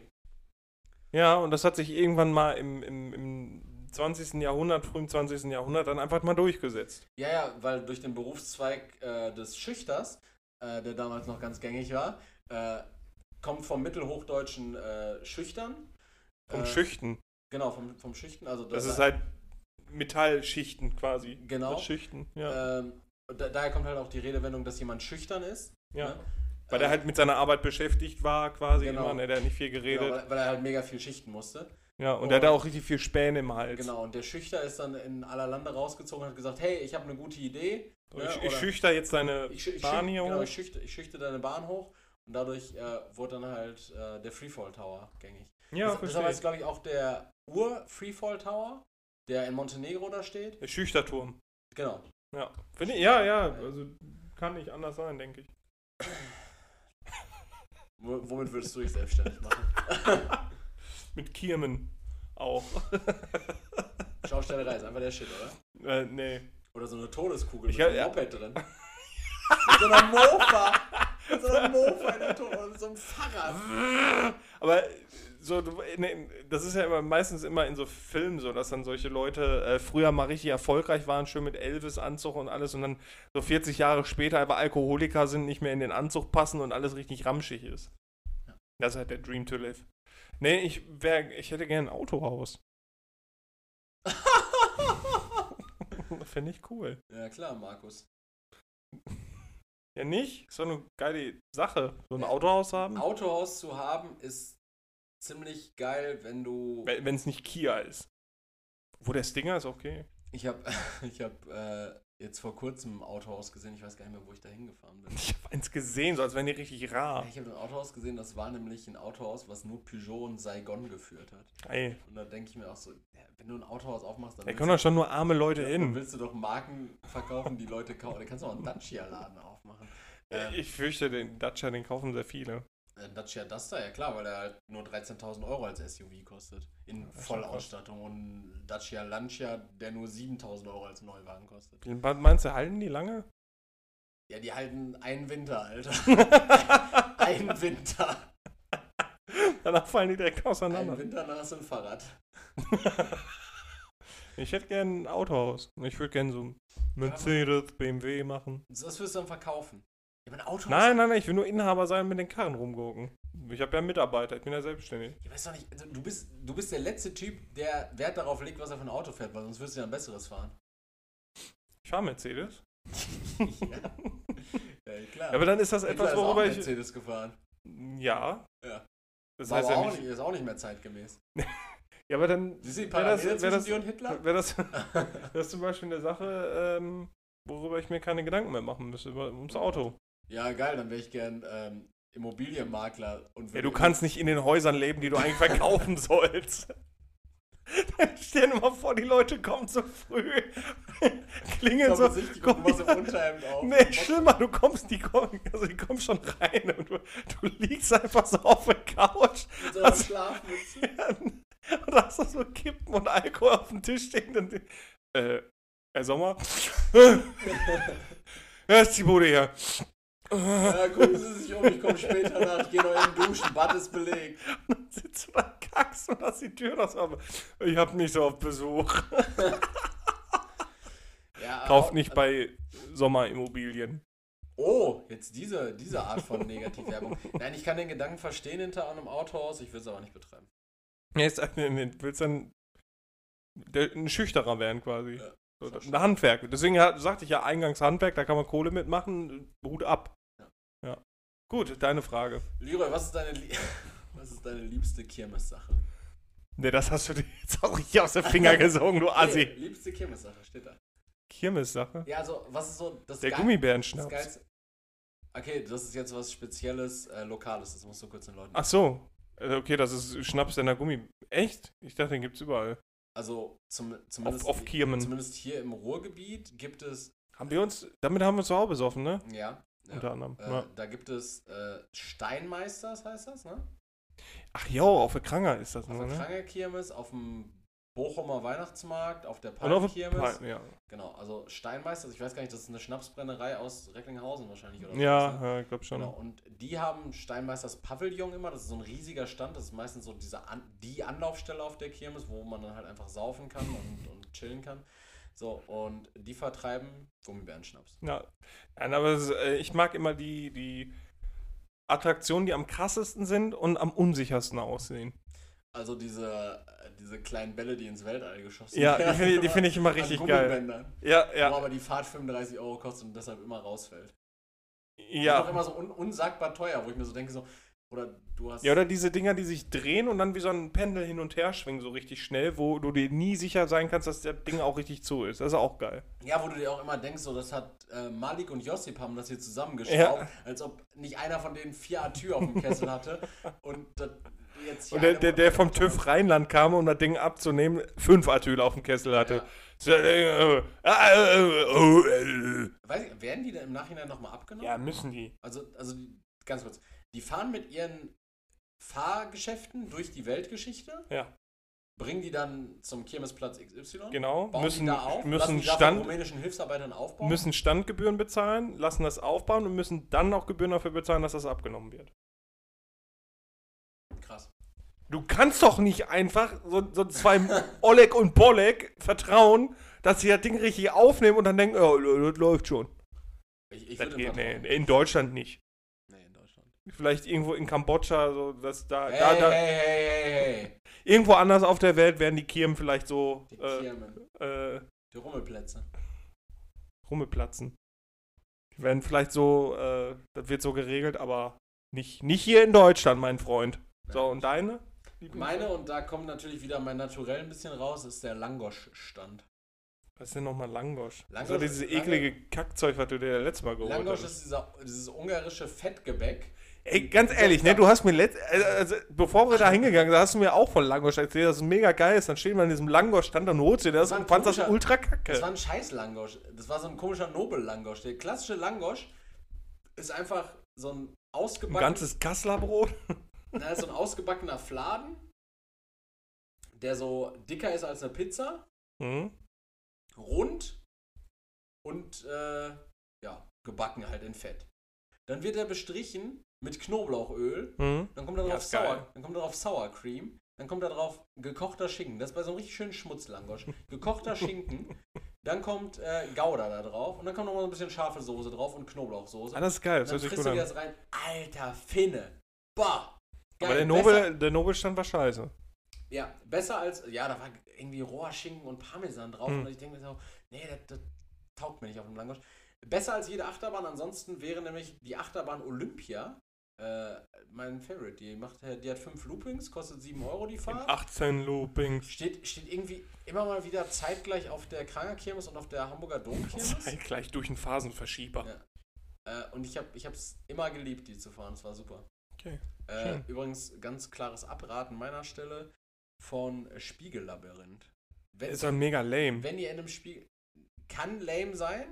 ja, und das hat sich irgendwann mal im, im, im 20. Jahrhundert, frühen 20. Jahrhundert dann einfach mal durchgesetzt. Ja, ja, weil durch den Berufszweig äh, des Schüchters, äh, der damals noch ganz gängig war, äh, kommt vom mittelhochdeutschen äh, Schüchtern. Vom äh, Schüchten. Genau, vom, vom Schüchten. Also Das ist halt Metallschichten quasi. Genau. Das Schichten, ja. Ähm, da, daher kommt halt auch die Redewendung, dass jemand schüchtern ist. ja. Ne? Weil er halt mit seiner Arbeit beschäftigt war, quasi Genau. immer, ne? der hat nicht viel genau, geredet. weil, weil er halt mega viel schichten musste. Ja, und, Und- der hat auch richtig viel Späne im Hals. Genau, und der Schüchter ist dann in aller Lande rausgezogen und hat gesagt, hey, ich habe eine gute Idee. So, ne, ich, ich schüchter jetzt deine ich, ich, Bahn hier genau, hoch. ich, schüchte, ich schüchte deine Bahn hoch und dadurch äh, wurde dann halt äh, der Freefall Tower gängig. Ja, das, ich. jetzt, glaube ich, auch der Ur-Freefall Tower, der in Montenegro da steht. Der Schüchterturm. Genau. Ja. Finde ich, ja, ja, also kann nicht anders sein, denke ich. W womit würdest du dich selbstständig machen? Mit Kirmen auch. Schaustellerei ist einfach der Shit, oder? äh, nee. Oder so eine Todeskugel Ich mit hab- einem ja. Moped drin. mit so einer Mofa. Mit so einer Mofa in der Tod mit so einem Fahrrad. Aber so, das ist ja immer meistens immer in so Filmen so, dass dann solche Leute äh, früher mal richtig erfolgreich waren, schön mit Elvis-Anzug und alles und dann so 40 Jahre später aber Alkoholiker sind, nicht mehr in den Anzug passen und alles richtig ramschig ist. Ja. Das ist halt der Dream to live. Nee, ich, wär, ich hätte gerne ein Autohaus. Finde ich cool. Ja klar, Markus. Ja, nicht? Ist doch eine geile Sache, so ein. Autohaus haben. Ein Autohaus zu haben ist ziemlich geil, wenn du. Wenn es nicht Kia ist. Wo der Stinger ist, okay. Ich habe ich hab, äh, jetzt vor kurzem ein Autohaus gesehen. Ich weiß gar nicht mehr, wo ich da hingefahren bin. Ich habe eins gesehen, so als wären die richtig rar. Ich habe ein Autohaus gesehen, das war nämlich ein Autohaus, was nur Peugeot und Saigon geführt hat. Ey, Und da denke ich mir auch so, ja, wenn du ein Autohaus aufmachst, dann da kommen doch schon nur arme Leute dann hin. willst du doch Marken verkaufen, die Leute kaufen. Da kannst du auch einen Dacia-Laden aufmachen. Äh, Ich fürchte, den Dacia, den kaufen sehr viele. Ein Dacia Duster, ja klar, weil der halt nur 13.000 Euro als SUV kostet. In Ja, ist Vollausstattung. Und ein Dacia Lancia, der nur 7.000 Euro als Neuwagen kostet. Meinst du, halten die lange? Ja, die halten einen Winter, Alter. Ein Winter. Danach fallen die direkt Ein auseinander. Winter nach so ein Fahrrad. Ich hätte gern ein Autohaus. Ich würde gern so Mercedes, BMW machen. Das wirst du dann verkaufen. Ja, aber ein Autohaus. Nein, nein, nein, ich will nur Inhaber sein und mit den Karren rumgucken. Ich habe ja Mitarbeiter, ich bin ja selbstständig. Ich weiß doch nicht, also du bist, du bist der letzte Typ, der Wert darauf legt, was er für ein Auto fährt, weil sonst wirst du ja ein besseres fahren. Ich fahre Mercedes. ja. ja, klar. Aber dann ist das etwas, ist auch worüber ich. Mercedes gefahren. Ja. Ja. Das War heißt aber ja auch nicht. ist auch nicht mehr zeitgemäß. Ja, aber dann Siehst du die Wär das- wär das- und Hitler? wäre das, das ist zum Beispiel eine Sache, ähm, worüber ich mir keine Gedanken mehr machen müsste, über, ums Auto. Ja, geil, dann wäre ich gern ähm, Immobilienmakler. Und Ja, du kannst nicht in den Häusern leben, die du eigentlich verkaufen sollst. Stell dir mal vor, die Leute kommen so früh, klingeln so so. Machst im Unterhemd auf. Nee, schlimmer, du kommst, die kommen, also die kommen schon rein und du, du liegst einfach so auf der Couch Mit so Also- Schlafmütze. und hast so Kippen und Alkohol auf dem Tisch stehen und äh, Herr Sommer? ja, ist die Bude hier. Ja, gucken Sie sich um, ich komme später nach, ich gehe noch eben duschen, Bad ist belegt. Dann sitzt du da, kackst und hast die Tür so auf. Ich hab nicht so auf Besuch. Ja, Kauft au- nicht bei Sommerimmobilien. Oh, jetzt diese, diese Art von Negativwerbung. Nein, ich kann den Gedanken verstehen hinter einem Autohaus, ich will es aber nicht betreiben. Jetzt äh, willst dann ein Schüchterer werden quasi. Ja, So, ein Handwerk. Deswegen sagte ich ja eingangs Handwerk, da kann man Kohle mitmachen. Hut ab. Gut, deine Frage. Leroy, was ist deine, was ist deine liebste Kirmessache? Ne, das hast du dir jetzt auch richtig aus den Finger gesogen, du Nee, Assi. liebste Kirmessache, steht da. Kirmes-Sache. Ja, also, was ist so das Der Geil- Das Gummibärenschnaps. Geilste. Okay, das ist jetzt was Spezielles, äh, Lokales, das musst du kurz den Leuten. Ach so. Äh, Okay, das ist Schnaps in der Gummi. Echt? Ich dachte, den gibt's überall. Also, zum, zumindest, auf Kirmen. zumindest hier im Ruhrgebiet gibt es, Haben wir uns, damit haben wir uns Hause besoffen, ne? ja, ja Unter anderem. äh, Ja. da gibt es äh, Steinmeisters, heißt das, ne? Ach jo, auf der Kranger ist das Auf nur, der ne? Krangerkirmes, auf dem Bochumer Weihnachtsmarkt, auf der Palmkirmes. ja. Genau, also Steinmeisters, ich weiß gar nicht, das ist eine Schnapsbrennerei aus Recklinghausen wahrscheinlich, oder? Ja, sowas, ne? ja, ich glaube schon. Genau, und die haben Steinmeisters Pavillon immer, das ist so ein riesiger Stand, das ist meistens so diese An die Anlaufstelle auf der Kirmes, wo man dann halt einfach saufen kann und, und chillen kann. So, und die vertreiben Gummibärenschnaps. Ja, Nein, aber äh, ich mag immer die, die Attraktionen, die am krassesten sind und am unsichersten aussehen. Also diese, äh, diese kleinen Bälle, die ins Weltall geschossen Ja, die werden. finde ich, die find ich immer richtig geil. Gummibändern. Ja, Wo ja, aber die Fahrt 35 Euro kostet und deshalb immer rausfällt. Ist auch ja. immer so un unsagbar teuer, wo ich mir so denke, so, Oder du hast. Ja, oder diese Dinger, die sich drehen und dann wie so ein Pendel hin und her schwingen, so richtig schnell, wo du dir nie sicher sein kannst, dass das Ding auch richtig zu ist. Das ist auch geil. Ja, wo du dir auch immer denkst, so, das hat äh, Malik und Josip haben das hier zusammengeschraubt, Ja. als ob nicht einer von denen vier Atür auf dem Kessel hatte. Und das jetzt hier Und der, der, der vom TÜV Rheinland kam, um das Ding abzunehmen, fünf Atyl auf dem Kessel hatte. Ja. Weiß ich, werden die dann im Nachhinein nochmal abgenommen? Ja, müssen die. Also, also die, ganz kurz. Die fahren mit ihren Fahrgeschäften durch die Weltgeschichte, Ja, bringen die dann zum Kirmesplatz XY. genau. Bauen Müssen, die da auf, müssen, Stand, rumänischen Hilfsarbeitern aufbauen. müssen Standgebühren bezahlen, lassen das aufbauen und müssen dann auch Gebühren dafür bezahlen, dass das abgenommen wird. Krass. Du kannst doch nicht einfach so, so zwei Oleg und Bolek vertrauen, dass sie das Ding richtig aufnehmen und dann denken, oh, das läuft schon. Ich, ich Das geht, nee, in Deutschland nicht. Vielleicht irgendwo in Kambodscha, so dass da, Hey, da, da hey, hey, hey, hey. irgendwo anders auf der Welt werden die Kirmen vielleicht so Die äh, Kirmen. äh, Die Rummelplätze. rummelplatzen. Die werden vielleicht so, äh, das wird so geregelt, aber nicht, nicht hier in Deutschland, mein Freund. So, und deine? Meine, und da kommt natürlich wieder mein Naturell ein bisschen raus, ist der Langosch-Stand. Was ist denn nochmal Langosch? Langosch so dieses eklige Kackzeug, was du dir letztes Mal geholt Langosch hast. ist dieser, dieses ungarische Fettgebäck. Ey, ganz ehrlich, ne, du hast mir letzt, also, bevor wir da hingegangen sind, hast du mir auch von Langosch erzählt, dass es mega geil ist. Dann stehen wir an diesem Langosch-Stand und holst dir das Das ein und fandst das ultra Das war kacke. ein scheiß Langosch. Das war so ein komischer Nobel-Langosch. Der klassische Langosch ist einfach so ein Ein ausgebacken, ganzes Kasslerbrot. na, ist so ein ausgebackener Fladen, der so dicker ist als eine Pizza, Hm? rund und äh, ja, gebacken halt in Fett. Dann wird er bestrichen mit Knoblauchöl Hm? Dann kommt da drauf. Sour, dann kommt da drauf Sour Cream, dann kommt da drauf gekochter Schinken. Das ist bei so einem richtig schönen Schmutzlangosch. Gekochter Schinken, dann kommt äh, Gouda da drauf und dann kommt noch mal so ein bisschen scharfe Soße drauf und Knoblauchsoße. Ah, das ist geil, und das dann frisst du dir das rein. Alter Finne. Bah. Geil, Aber der besser- Nobel, der Nobelstand war scheiße. Ja, besser als, ja, da war irgendwie roher Schinken und Parmesan drauf Hm. und ich denke mir so, nee, das, das taugt mir nicht auf dem Langosch. Besser als jede Achterbahn, ansonsten wäre nämlich die Achterbahn Olympia äh, mein Favorite. Die, macht, die hat fünf Loopings, kostet 7 Euro die In Fahrt. 18 Loopings. Steht, steht irgendwie immer mal wieder zeitgleich auf der Kranger Kirmes und auf der Hamburger Domkirmes. Zeitgleich durch einen Phasenverschieber. Ja. Äh, und ich habe es immer geliebt, die zu fahren. Es war super. Okay. Äh, übrigens, ganz klares Abraten meiner Stelle von Spiegellabyrinth. Wenn, Ist doch mega lame. wenn ihr in einem Spiegel. Kann lame sein.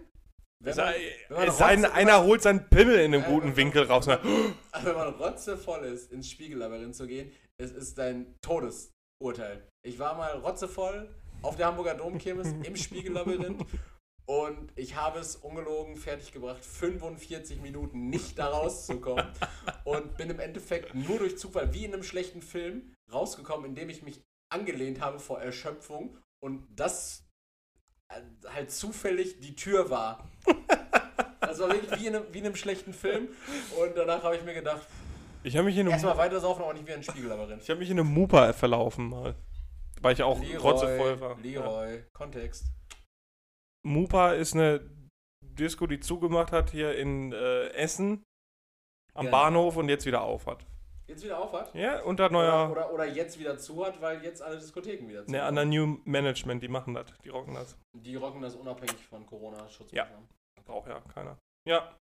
Wenn Es man, wenn man es sei denn, einer holt seinen Pimmel in einem Äh, guten Winkel raus. Wenn man rotzevoll ist, ins Spiegellabyrinth zu gehen, es ist dein Todesurteil. Ich war mal rotzevoll auf der Hamburger Domkirmes im Spiegellabyrinth und ich habe es ungelogen fertiggebracht, 45 Minuten nicht da rauszukommen und bin im Endeffekt nur durch Zufall, wie in einem schlechten Film, rausgekommen, indem ich mich angelehnt habe vor Erschöpfung und das äh, halt zufällig die Tür war. Das war wirklich wie in einem, wie in einem schlechten Film. Und danach habe ich mir gedacht, Ich habe mich in erstmal einem, weiter saufen, aber nicht wie ein Spiegellabyrinth. ich hab mich in einem Mupa verlaufen mal. Weil ich auch rotzevoll war. Ja. Leroy, Kontext. Mupa ist eine Disco, die zugemacht hat hier in äh, Essen am Genau. Bahnhof und jetzt wieder auf hat. Jetzt wieder auf hat? Ja, unter Oder, neuer, oder, oder jetzt wieder zu hat, weil jetzt alle Diskotheken wieder zu ne, an der New Management, die machen das, die rocken das. Die rocken das unabhängig von Corona-Schutzmaßnahmen. Braucht ja keiner. Ja.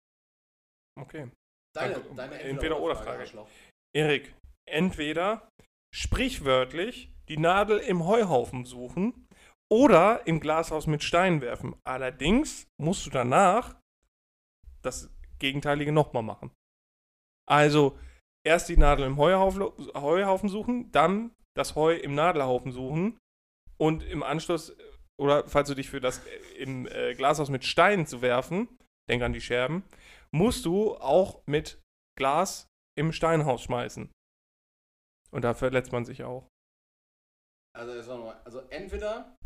Okay. Deine, deine Entweder-oder-Frage. Arschloch. Erik, entweder sprichwörtlich die Nadel im Heuhaufen suchen oder im Glashaus mit Steinen werfen. Allerdings musst du danach das Gegenteilige nochmal machen. Also erst die Nadel im Heuhaufen, Heuhaufen suchen, dann das Heu im Nadelhaufen suchen und im Anschluss, oder falls du dich für das äh, im äh, Glashaus mit Steinen zu werfen, denk an die Scherben, musst du auch mit Glas im Steinhaus schmeißen. Und da verletzt man sich auch. Also, also entweder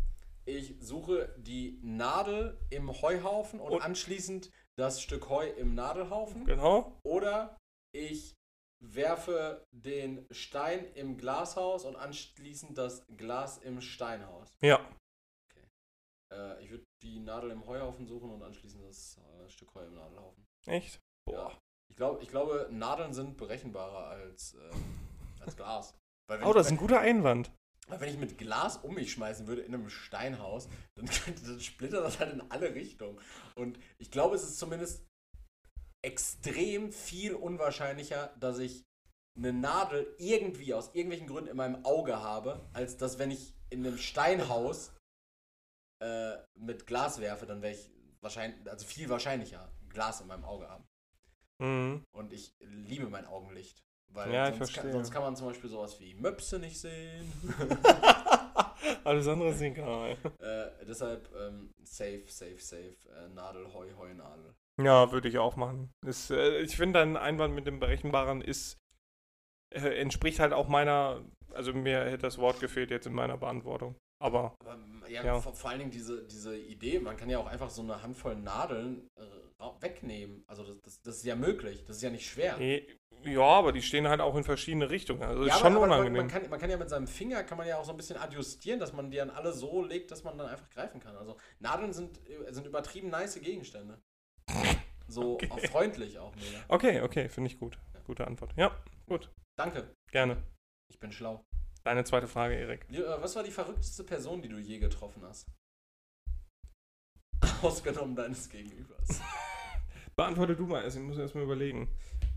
ich suche die Nadel im Heuhaufen und, Und- anschließend das Stück Heu im Nadelhaufen. Genau. Oder ich werfe den Stein im Glashaus und anschließend das Glas im Steinhaus. Ja. Äh, ich würde die Nadel im Heuhaufen suchen und anschließend das äh, Stück Heu im Nadelhaufen. Echt? Boah. Ja. Ich glaub, ich glaube, Nadeln sind berechenbarer als, äh, als Glas. Oh, das ist ein guter Einwand. weil wenn ich mit Glas um mich schmeißen würde in einem Steinhaus, dann, könnte, dann splittert das halt in alle Richtungen. Und ich glaube, es ist zumindest extrem viel unwahrscheinlicher, dass ich eine Nadel irgendwie aus irgendwelchen Gründen in meinem Auge habe, als dass wenn ich in einem Steinhaus äh, mit Glas werfe, dann wäre ich wahrscheinlich, also viel wahrscheinlicher Glas in meinem Auge haben. Mhm. Und ich liebe mein Augenlicht. Weil Ja, sonst, kann, sonst kann man zum Beispiel sowas wie Möpse nicht sehen. Alles andere ist egal. äh, deshalb ähm, safe, safe, safe. Äh, Nadel, Heu, Heu, Nadel. Ja, würde ich auch machen. Ist, äh, ich finde, dein Einwand mit dem Berechenbaren ist, äh, entspricht halt auch meiner, also mir hätte das Wort gefehlt jetzt in meiner Beantwortung. Aber, Aber ähm, ja, Ja. Vor, vor allen Dingen diese, diese Idee, man kann ja auch einfach so eine Handvoll Nadeln äh, wegnehmen. Also das, das, das ist ja möglich, das ist ja nicht schwer. eh, ja, aber die stehen halt auch in verschiedene Richtungen. Also ist ja, schon aber, aber man, unangenehm. man, kann, man kann ja mit seinem Finger, kann man ja auch so ein bisschen adjustieren, dass man die dann alle so legt, dass man dann einfach greifen kann. Also Nadeln sind, äh, sind übertrieben nice Gegenstände. So Okay. auch freundlich auch mega. okay, okay, finde ich gut. Gute Antwort. Ja, Danke, gerne. ich bin schlau. Deine zweite Frage, Erik. Äh, Was war die verrückteste Person, die du je getroffen hast? Ausgenommen deines Gegenübers. Beantworte du mal erst, ich muss erst mal überlegen.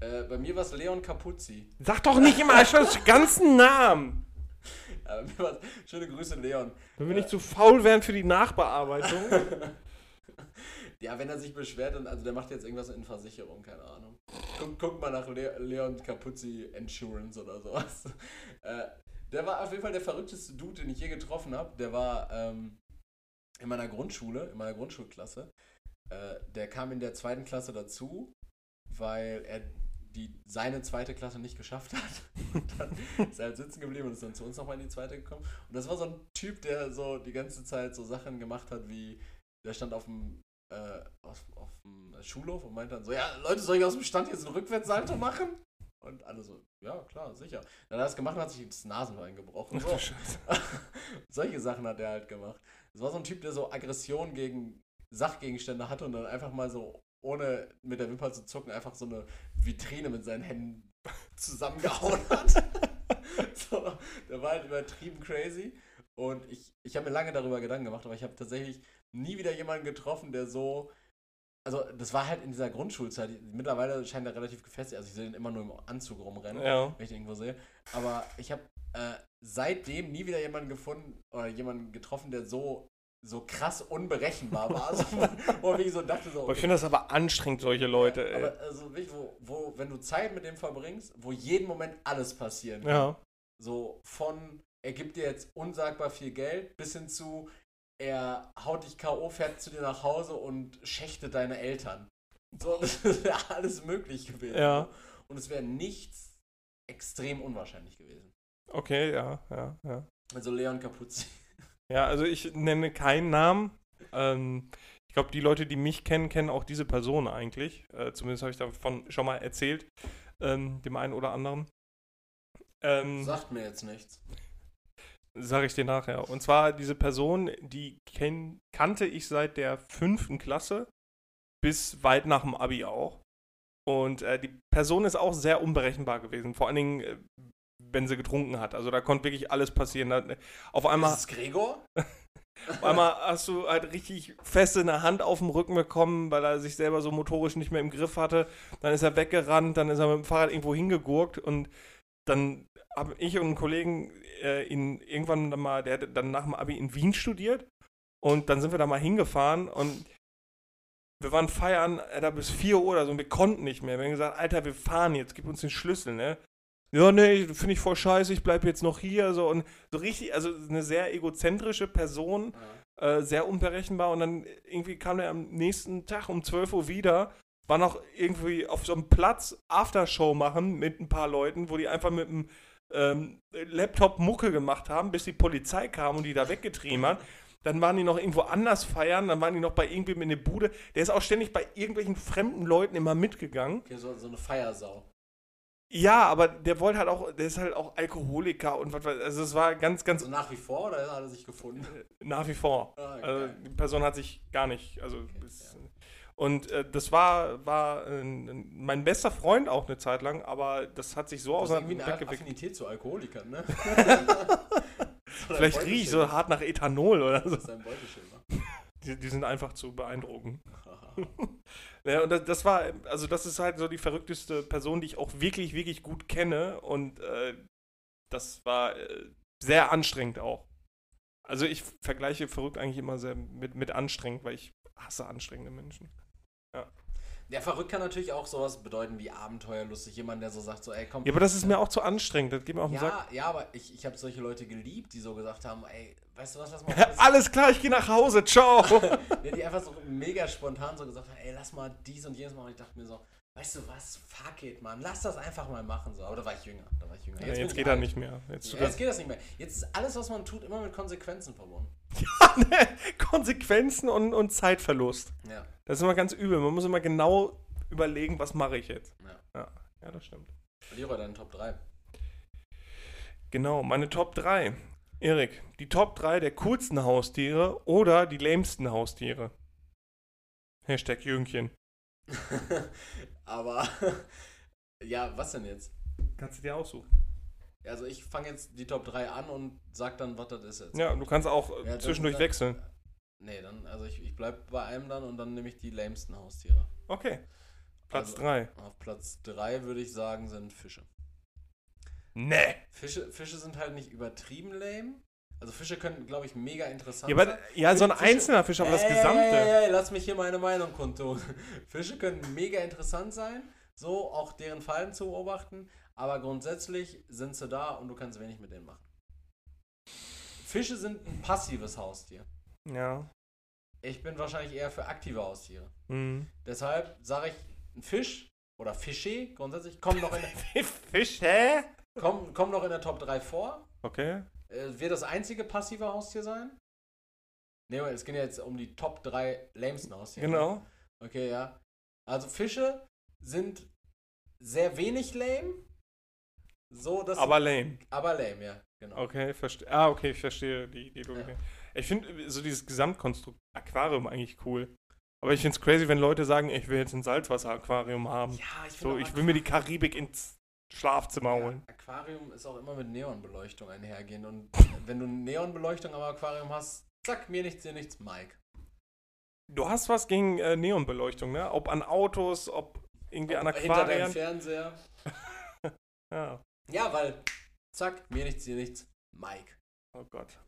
Äh, bei mir war es Leon Capuzzi. Sag doch nicht immer schon den ganzen Namen! Äh, war's, schöne Grüße, Leon. Wenn wir nicht zu faul wären für die Nachbearbeitung. Ja, wenn er sich beschwert, dann, also der macht jetzt irgendwas in Versicherung, keine Ahnung. Guck, guck mal nach Le Leon Capuzzi Insurance oder sowas. Äh, der war auf jeden Fall der verrückteste Dude, den ich je getroffen habe. Der war ähm, in meiner Grundschule, in meiner Grundschulklasse. Äh, der kam in der zweiten Klasse dazu, weil er die, seine zweite Klasse nicht geschafft hat. Und dann ist er halt sitzen geblieben und ist dann zu uns nochmal in die zweite gekommen. Und das war so ein Typ, der so die ganze Zeit so Sachen gemacht hat, wie der stand auf dem, äh, auf, auf dem Schulhof und meinte dann so, ja, Leute, soll ich aus dem Stand jetzt einen Rückwärtssalto machen? Und alle so, ja, klar, sicher. Dann hat er das gemacht und hat sich das Nasenbein gebrochen. So. Solche Sachen hat er halt gemacht. Das war so ein Typ, der so Aggression gegen Sachgegenstände hatte und dann einfach mal so, ohne mit der Wimper zu zucken, einfach so eine Vitrine mit seinen Händen zusammengehauen hat. so, der war halt übertrieben crazy. Und ich, ich habe mir lange darüber Gedanken gemacht, aber ich habe tatsächlich nie wieder jemanden getroffen, der so. Also, das war halt in dieser Grundschulzeit. Mittlerweile scheint er relativ gefestigt. Also, ich sehe den immer nur im Anzug rumrennen Ja. wenn ich den irgendwo sehe. Aber ich habe äh, seitdem nie wieder jemanden gefunden oder jemanden getroffen, der so, so krass unberechenbar war. Also, wo ich so dachte, so. Aber ich finde das aber anstrengend, solche Leute, ey. aber also wirklich, wo, wo, wenn du Zeit mit dem verbringst, wo jeden Moment alles passieren kann. ja. So von, er gibt dir jetzt unsagbar viel Geld, bis hin zu, er haut dich K.O., fährt zu dir nach Hause und schächtet deine Eltern. So, das wäre alles möglich gewesen. Ja. Und es wäre nichts extrem unwahrscheinlich gewesen. Okay, ja, ja, ja. Also Leon Capuzzi. Ja, also ich nenne keinen Namen. Ähm, ich glaube, die Leute, die mich kennen, kennen auch diese Person eigentlich. Äh, zumindest habe ich davon schon mal erzählt, ähm, dem einen oder anderen. Ähm, Sagt mir jetzt nichts. Sage ich dir nachher. Und zwar diese Person, die kenn, kannte ich seit der fünften Klasse bis weit nach dem Abi auch. Und äh, die Person ist auch sehr unberechenbar gewesen. Vor allen Dingen, äh, wenn sie getrunken hat. Also da konnte wirklich alles passieren. Da, auf einmal, Ist es Gregor? auf einmal hast du halt richtig fest in der Hand auf dem Rücken bekommen, weil er sich selber so motorisch nicht mehr im Griff hatte. Dann ist er weggerannt, dann ist er mit dem Fahrrad irgendwo hingegurkt und dann habe ich und ein Kollegen äh, ihn irgendwann dann mal, der hat dann nach dem Abi in Wien studiert und dann sind wir da mal hingefahren und wir waren feiern, da bis 4 Uhr oder so und wir konnten nicht mehr. Wir haben gesagt, Alter, wir fahren jetzt, gib uns den Schlüssel, ne? Ja, nee, finde ich voll scheiße, ich bleib jetzt noch hier, so und so richtig, also eine sehr egozentrische Person, Ja. äh, sehr unberechenbar und dann irgendwie kam er am nächsten Tag um 12 Uhr wieder, war noch irgendwie auf so einem Platz Aftershow machen mit ein paar Leuten, wo die einfach mit einem ähm, Laptop Mucke gemacht haben, bis die Polizei kam und die da weggetrieben hat. Dann waren die noch irgendwo anders feiern, dann waren die noch bei irgendwem in der Bude. Der ist auch ständig bei irgendwelchen fremden Leuten immer mitgegangen. Okay, so, so eine Feiersau. Ja, aber der wollte halt auch, der ist halt auch Alkoholiker und was weiß Also es war ganz, ganz Also nach wie vor oder hat er sich gefunden? nach wie vor. Ah, Also geil. die Person hat sich gar nicht, also Okay, es- Und äh, das war, war äh, mein bester Freund auch eine Zeit lang, aber das hat sich so hast irgendwie eine. Affinität zu Alkoholikern, ne? Vielleicht rieche ich so hart nach Ethanol oder so. Das ist ein Beuteschema. Die, die sind einfach zu beeindrucken. Ja, und das, das war, also das ist halt so die verrückteste Person, die ich auch wirklich, wirklich gut kenne. Und äh, das war äh, sehr anstrengend auch. Also ich vergleiche verrückt eigentlich immer sehr mit, mit anstrengend, weil ich hasse anstrengende Menschen. Ja, verrückt kann natürlich auch sowas bedeuten wie abenteuerlustig. Jemand, der so sagt, so, ey, komm. Ja, aber das ist mir auch zu anstrengend. Das geht mir auf den Sack. ja, ja, aber ich, ich habe solche Leute geliebt, die so gesagt haben, ey, weißt du was, lass mal Alles klar, ich gehe nach Hause. Ciao. Ja, die einfach so mega spontan so gesagt haben, ey, lass mal dies und jenes machen. Und ich dachte mir so, weißt du was, fuck it, Mann, lass das einfach mal machen. So. Aber da war ich jünger, da war ich jünger. Ja, bin jetzt geht er alt. nicht mehr. Jetzt Ja, jetzt geht das nicht mehr. Jetzt ist alles, was man tut, immer mit Konsequenzen verbunden. er Konsequenzen und, und Zeitverlust. Ja, Das ist immer ganz übel. Man muss immer genau überlegen, was mache ich jetzt. ja. Ja, ja das stimmt. Leroy, deine Top 3. Genau, meine Top 3. Erik, die Top 3 der coolsten Haustiere oder die lämsten Haustiere. Hashtag Jüngchen. Aber, ja, was denn jetzt? Kannst du dir aussuchen. Also ich fange jetzt die Top 3 an und sag dann, was das ist jetzt. Ja, du kannst auch äh, Ja, zwischendurch dann- wechseln. Nee, dann, also ich, ich bleib bei einem dann und dann nehme ich die lamesten Haustiere. Okay. Platz Also- 3. Auf Platz 3 würde ich sagen, sind Fische. Nee. Fische. Fische sind halt nicht übertrieben lame. Also Fische können, glaube ich, mega interessant Ja, sein. aber, ja, so ein Fische- einzelner Fisch, aber das Ey, Gesamte. Ey, ey, lass mich hier meine Meinung kundtun. Fische können mega interessant sein, so auch deren Fallen zu beobachten, aber grundsätzlich sind sie da und du kannst wenig mit denen machen. Fische sind ein passives Haustier. Ja. Ich bin wahrscheinlich eher für aktive Haustiere. Mhm. Deshalb sage ich, ein Fisch oder Fische grundsätzlich kommen noch in der, Fisch, hä? kommen, kommen noch in der Top 3 vor. Okay. Äh, wird das einzige passive Haustier sein? Ne, es geht ja jetzt um die Top 3 lamesten Haustiere. Genau. Okay, ja. Also Fische sind sehr wenig lame. So, dass Aber lame. aber lame, ja, genau. Okay, verstehe. Ah, okay, ich verstehe die, die Logik. Ja. Ich finde so dieses Gesamtkonstrukt Aquarium eigentlich cool. Aber ich finde es crazy, wenn Leute sagen, ich will jetzt ein Salzwasser-Aquarium haben. Ja, ich so, ich will mir die Karibik ins Schlafzimmer ja, holen. Aquarium ist auch immer mit Neonbeleuchtung einhergehen und wenn du Neonbeleuchtung am Aquarium hast, zack, mir nichts, dir nichts, Mike. Du hast was gegen äh, Neonbeleuchtung, ne? Ob an Autos, ob irgendwie an Hinter deinem Aquarien. Fernseher. Ja. Ja, weil zack, mir nichts, dir nichts, Mike. Oh Gott.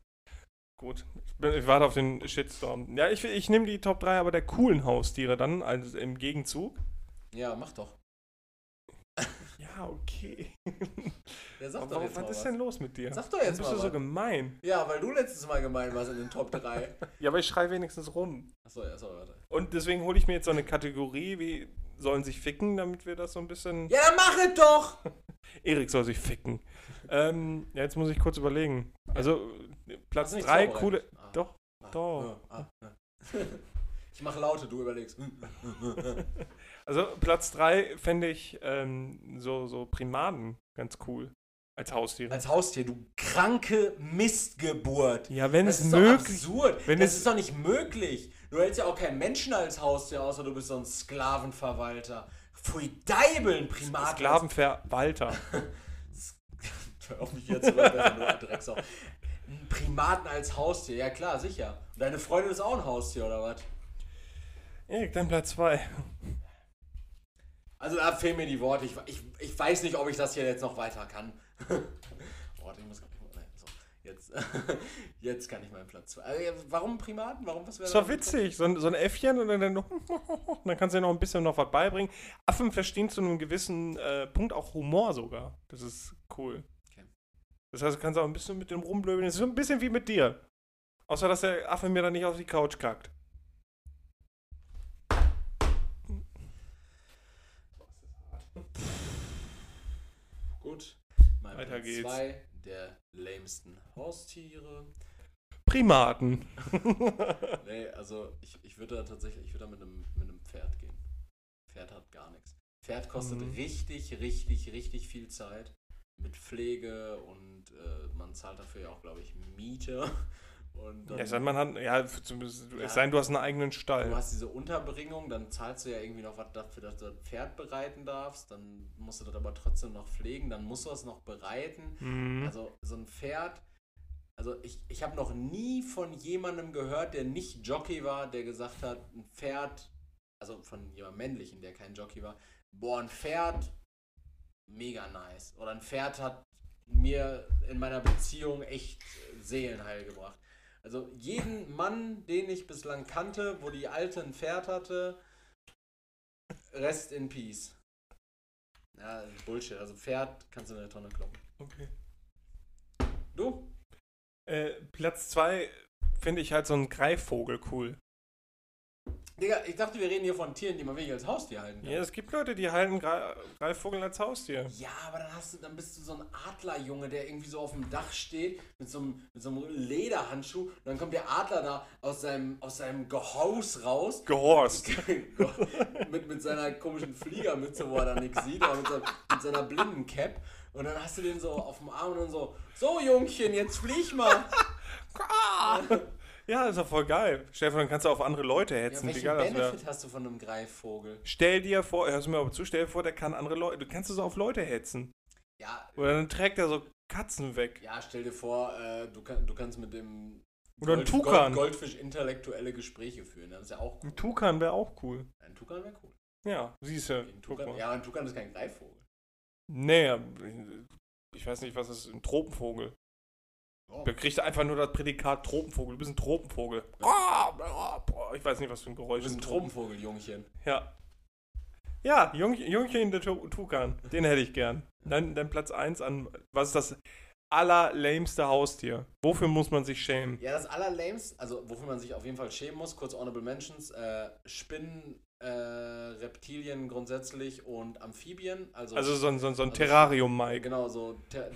Gut. Ich, bin, ich warte auf den Shitstorm. Ja, ich, ich nehme die Top 3 aber der coolen Haustiere dann, also im Gegenzug. Ja, mach doch. Ja, okay. Ja, sag Aber doch jetzt was ist was. denn los mit dir? Sag doch Warum jetzt bist mal du so was. gemein? Ja, weil du letztes Mal gemeint warst in den Top 3. Ja, aber ich schreie wenigstens rum. Achso, ja, sorry, warte. Und deswegen hole ich mir jetzt so eine Kategorie, wie sollen sich ficken, damit wir das so ein bisschen. Ja, dann mach es doch! Erik soll sich ficken. ähm, ja, jetzt muss ich kurz überlegen. Also, Platz Hast du nichts 3, vorbereitet? coole. Ah. Doch. Ah, doch. ah. Ich mache Laute, du überlegst. Also, Platz 3 fände ich ähm, so, so Primaten ganz cool. Als Haustiere. Als Haustier, du kranke Mistgeburt. ja, wenn Das es ist doch möglich. absurd. wenn das es- ist doch nicht möglich. Du hältst ja auch keinen Menschen als Haustier, außer du bist so ein Sklavenverwalter. Pfui Deibel, ein Primat. Sklavenverwalter. Hör auf mich jetzt zu Drecksau. Ein Primaten als Haustier, ja klar, sicher. Und deine Freundin ist auch ein Haustier, oder was? Erik, dein Platz 2. Also da fehlen mir die Worte. Ich, ich, ich weiß nicht, ob ich das hier jetzt noch weiter kann. Warte, ich muss. Nein, so. Jetzt, jetzt kann ich meinen Platz. Also, warum Primaten? Warum was wäre Das war witzig. So ein, so ein Äffchen und dann, dann kannst du dir noch ein bisschen noch was beibringen. Affen verstehen zu einem gewissen äh, Punkt auch Humor sogar. Das ist cool. Okay. Das heißt, du kannst auch ein bisschen mit dem rumblödeln. Das ist so ein bisschen wie mit dir. Außer, dass der Affe mir dann nicht auf die Couch kackt. Gut. Mein Weiter Platz geht's. zwei der lamesten Haustiere. Primaten. Nee, also ich, ich würde da tatsächlich, ich würde da mit einem, mit einem Pferd gehen. Pferd hat gar nichts. Pferd kostet Mhm. richtig, richtig, richtig viel Zeit mit Pflege und äh, man zahlt dafür ja auch, glaube ich, Miete. Und dann, Ja, es sei denn, man hat, ja, zumindest, Ja. es sei denn, du hast einen eigenen du Stall. hast diese Unterbringung, dann zahlst du ja irgendwie noch was dafür, dass du das Pferd bereiten darfst. Dann musst du das aber trotzdem noch pflegen, dann musst du es noch bereiten. Mhm. Also so ein Pferd, also ich, ich habe noch nie von jemandem gehört, der nicht Jockey war, der gesagt hat, ein Pferd, also von jemandem männlichen, der kein Jockey war, boah, ein Pferd, mega nice. Oder ein Pferd hat mir in meiner Beziehung echt Seelenheil gebracht. Also jeden Mann, den ich bislang kannte, wo die Alte ein Pferd hatte, rest in peace. Ja, Bullshit. Also Pferd kannst du in eine Tonne kloppen. Okay. Du? Äh, Platz 2 finde ich halt so einen Greifvogel cool. Digga, ich dachte, wir reden hier von Tieren, die man wirklich als Haustier halten kann. Ja, es gibt Leute, die halten Gre Greifvogel als Haustier. Ja, aber dann hast du, dann bist du so ein Adlerjunge, der irgendwie so auf dem Dach steht mit so einem, mit so einem Lederhandschuh und dann kommt der Adler da aus seinem, aus seinem Gehaus raus Gehorst. mit, mit seiner komischen Fliegermütze, wo er da nichts sieht, aber mit, so, mit seiner Blindencap und dann hast du den so auf dem Arm und dann so, so Jungchen, jetzt flieg mal. Ja, ist doch voll geil. Stefan, dann kannst du auf andere Leute Ja, hetzen. wie welchen. Benefit hast du von einem Greifvogel? Stell dir vor, hörst du mir aber zu, stell dir vor, der kann andere Leute, du kannst so auf Leute hetzen. Ja, Oder dann trägt er so Katzen weg. ja stell dir vor, äh, du, kann, du kannst mit dem Oder ein Tukan. Goldfisch intellektuelle Gespräche führen. Das ist ja auch cool. Ein Tukan wäre auch cool. Ein Tukan wäre cool. Ja, siehst du. Ein Tukan, ja, ein Tukan ist kein Greifvogel. Nee, ich weiß nicht, was ist ein Tropenvogel. Oh. Der kriegt einfach nur das Prädikat Tropenvogel. Du bist ein Tropenvogel. Ah, ich weiß nicht, was für ein Du Geräusch bist ein ist. Tropenvogel, Jungchen. Ja. Ja, Jung, Jungchen der Tu- Tukan. Den hätte ich gern. Dann, dann Platz 1 an. Was ist das allerlämste Haustier? Wofür muss man sich schämen? Ja, das allerlämste, also wofür man sich auf jeden Fall schämen muss, kurz Honorable Mentions, äh, Spinnen, äh, Reptilien grundsätzlich und Amphibien. Also, Also so ein, so so ein Also- Terrarium, Mike. genau, so. Ter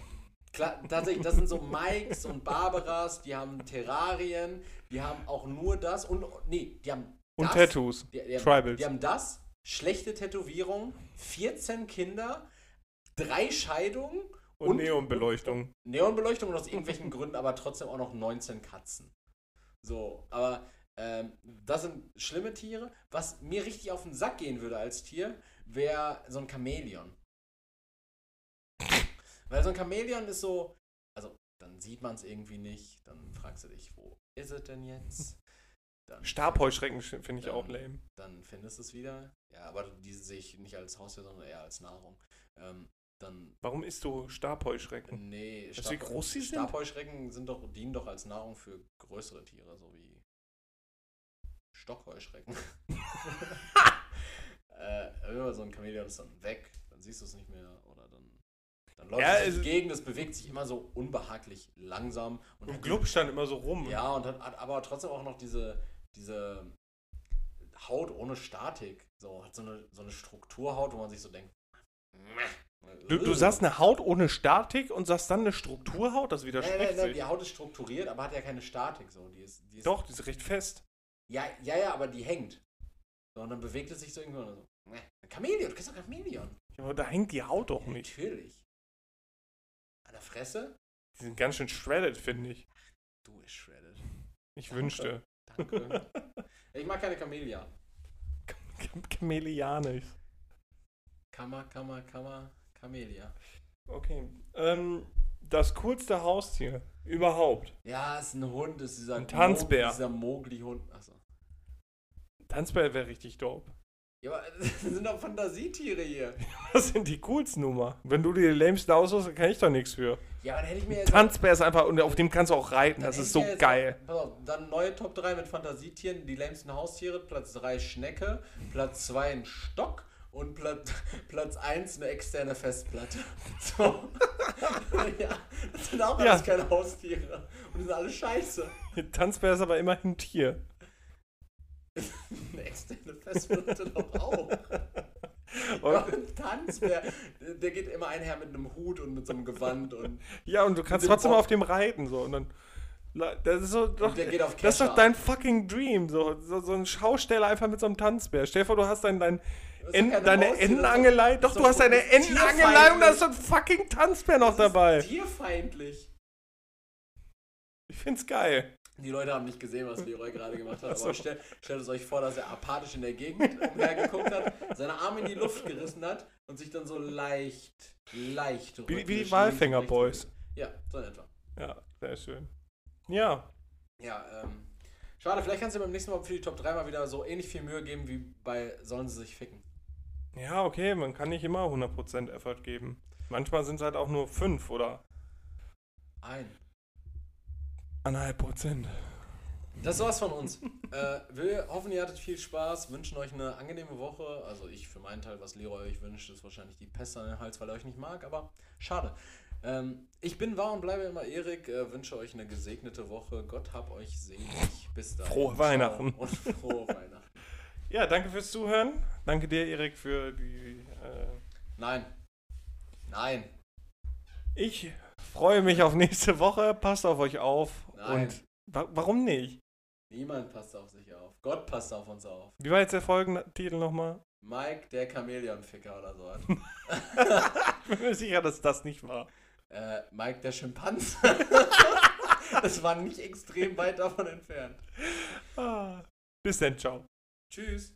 Klar, tatsächlich, das sind so Mikes und Barbaras, die haben Terrarien, die haben auch nur das und, nee, die haben Und das, Tattoos. Die, die, haben, Tribals. die haben das, schlechte Tätowierung, 14 Kinder, drei Scheidungen, Und, und- Neonbeleuchtung. Neonbeleuchtung und aus irgendwelchen Gründen aber trotzdem auch noch 19 Katzen. So, aber ähm, das sind schlimme Tiere. Was mir richtig auf den Sack gehen würde als Tier, wäre so ein Chamäleon. Weil so ein Chamäleon ist so, also dann sieht man es irgendwie nicht, dann fragst du dich, wo ist es denn jetzt? Dann, Stabheuschrecken sch- finde ich Dann- auch lame. dann findest du es wieder. Ja, aber die sehe ich nicht als Haustier, sondern eher als Nahrung. Ähm, dann Warum isst du Stabheuschrecken? Nee, du, wie groß die sind? Stabheuschrecken sind doch, dienen doch als Nahrung für größere Tiere, so wie Stockheuschrecken. äh, so ein Chamäleon ist dann weg, dann siehst du es nicht mehr dann, läuft Ja, es die Gegend, es bewegt sich immer so unbehaglich langsam und hat Glub stand immer so rum. ja, und hat, hat aber trotzdem auch noch diese, diese Haut ohne Statik. So, hat so eine, so eine Strukturhaut, wo man sich so denkt. Du, du sagst eine Haut ohne Statik und sagst dann eine Strukturhaut? Das Nein, widerspricht nein, nein, sich. die Haut ist strukturiert, aber hat ja keine Statik. So. Die ist, die ist, Doch, die ist recht fest. Ja, ja, ja, aber die hängt. So, und dann bewegt es sich so irgendwo. und So. Ein Chamäleon, du kennst doch Chamäleon. Ja, aber da hängt die Haut doch nicht. Natürlich. An der Fresse? Die sind ganz schön shredded, finde ich. Du ist shredded. Ich Danke. wünschte. Danke. ich mag keine Chamäleon. Chameleanisch. Kammer, Kammer, Kammer, Chamäleon. Okay. Ähm, das coolste Haustier überhaupt. Ja, ist ein Hund, ist dieser Ein Tanzbär. Mo- Dieser Mogli-Hund. Achso. Tanzbär wäre richtig dope. Ja, aber das sind doch Fantasietiere hier. Was sind die coolsten Nummer? Wenn du dir die lamesten aussuchst, kann ich doch nichts für. Ja, aber dann hätte ich mir jetzt. Tanzbär ist einfach, und auf dem kannst du auch reiten. Das ist so jetzt geil. Auch, pass auf, dann neue Top 3 mit Fantasietieren, die lämsten Haustiere. Platz 3 Schnecke, Platz 2 ein Stock und Platz, Platz 1 eine externe Festplatte. So. ja, das sind auch Ja. alles keine Haustiere. Und die sind alle scheiße. Tanzbär ist aber immerhin ein Tier. Eine externe Festplatte doch auch. Und, Ja, ein Tanzbär, der- der geht immer einher mit einem Hut und mit so einem Gewand und ja, und du kannst dem trotzdem auf dem reiten. So. Und dann, das ist so, doch, der geht auf das ist doch dein fucking Dream. So, so, so ein Schausteller einfach mit so einem Tanzbär. Stell dir vor, du hast dein, dein ist En, deine ist Entenangelei. Doch, ist du hast deine. Entenangelei und da ist so ein fucking Tanzbär noch Das ist dabei. Tierfeindlich. Ich find's geil. Die Leute haben nicht gesehen, was Leroy gerade gemacht hat, aber so. stell, stellt es euch vor, dass er apathisch in der Gegend umhergeguckt hat, seine Arme in die Luft gerissen hat und sich dann so leicht, leicht Wie, wie die Walfänger Boys. Ja, so in etwa. Ja, sehr schön. Ja, Ja, ähm, schade, vielleicht kannst du beim nächsten Mal für die Top 3 mal wieder so ähnlich viel Mühe geben wie bei Sollen sie sich ficken. ja, okay, man kann nicht immer 100% Effort geben. Manchmal sind es halt auch nur 5 oder Ein. 1,5 Prozent. Das war's von uns. äh, wir hoffen, ihr hattet viel Spaß, wünschen euch eine angenehme Woche. Also ich für meinen Teil, was Leroy euch wünscht, ist wahrscheinlich die Pest an den Hals, weil er euch nicht mag, aber schade. Ähm, ich bin wahr und bleibe immer Erik, äh, wünsche euch eine gesegnete Woche. Gott hab euch selig. Bis dahin. Frohe Weihnachten. Und frohe Weihnachten. Ja, danke fürs Zuhören. Danke dir, Erik, für die. Äh, Nein. Nein. ich freue mich auf nächste Woche. Passt auf euch auf. Nein. Und wa warum nicht? Niemand passt auf sich auf. Gott passt auf uns auf. Wie war jetzt der Folgentitel nochmal? Mike, der Chamäleonficker oder so. Ich bin mir sicher, dass das nicht war. äh, Mike, der Schimpanse. das war nicht extrem weit davon entfernt. Ah. Bis dann, ciao. Tschüss.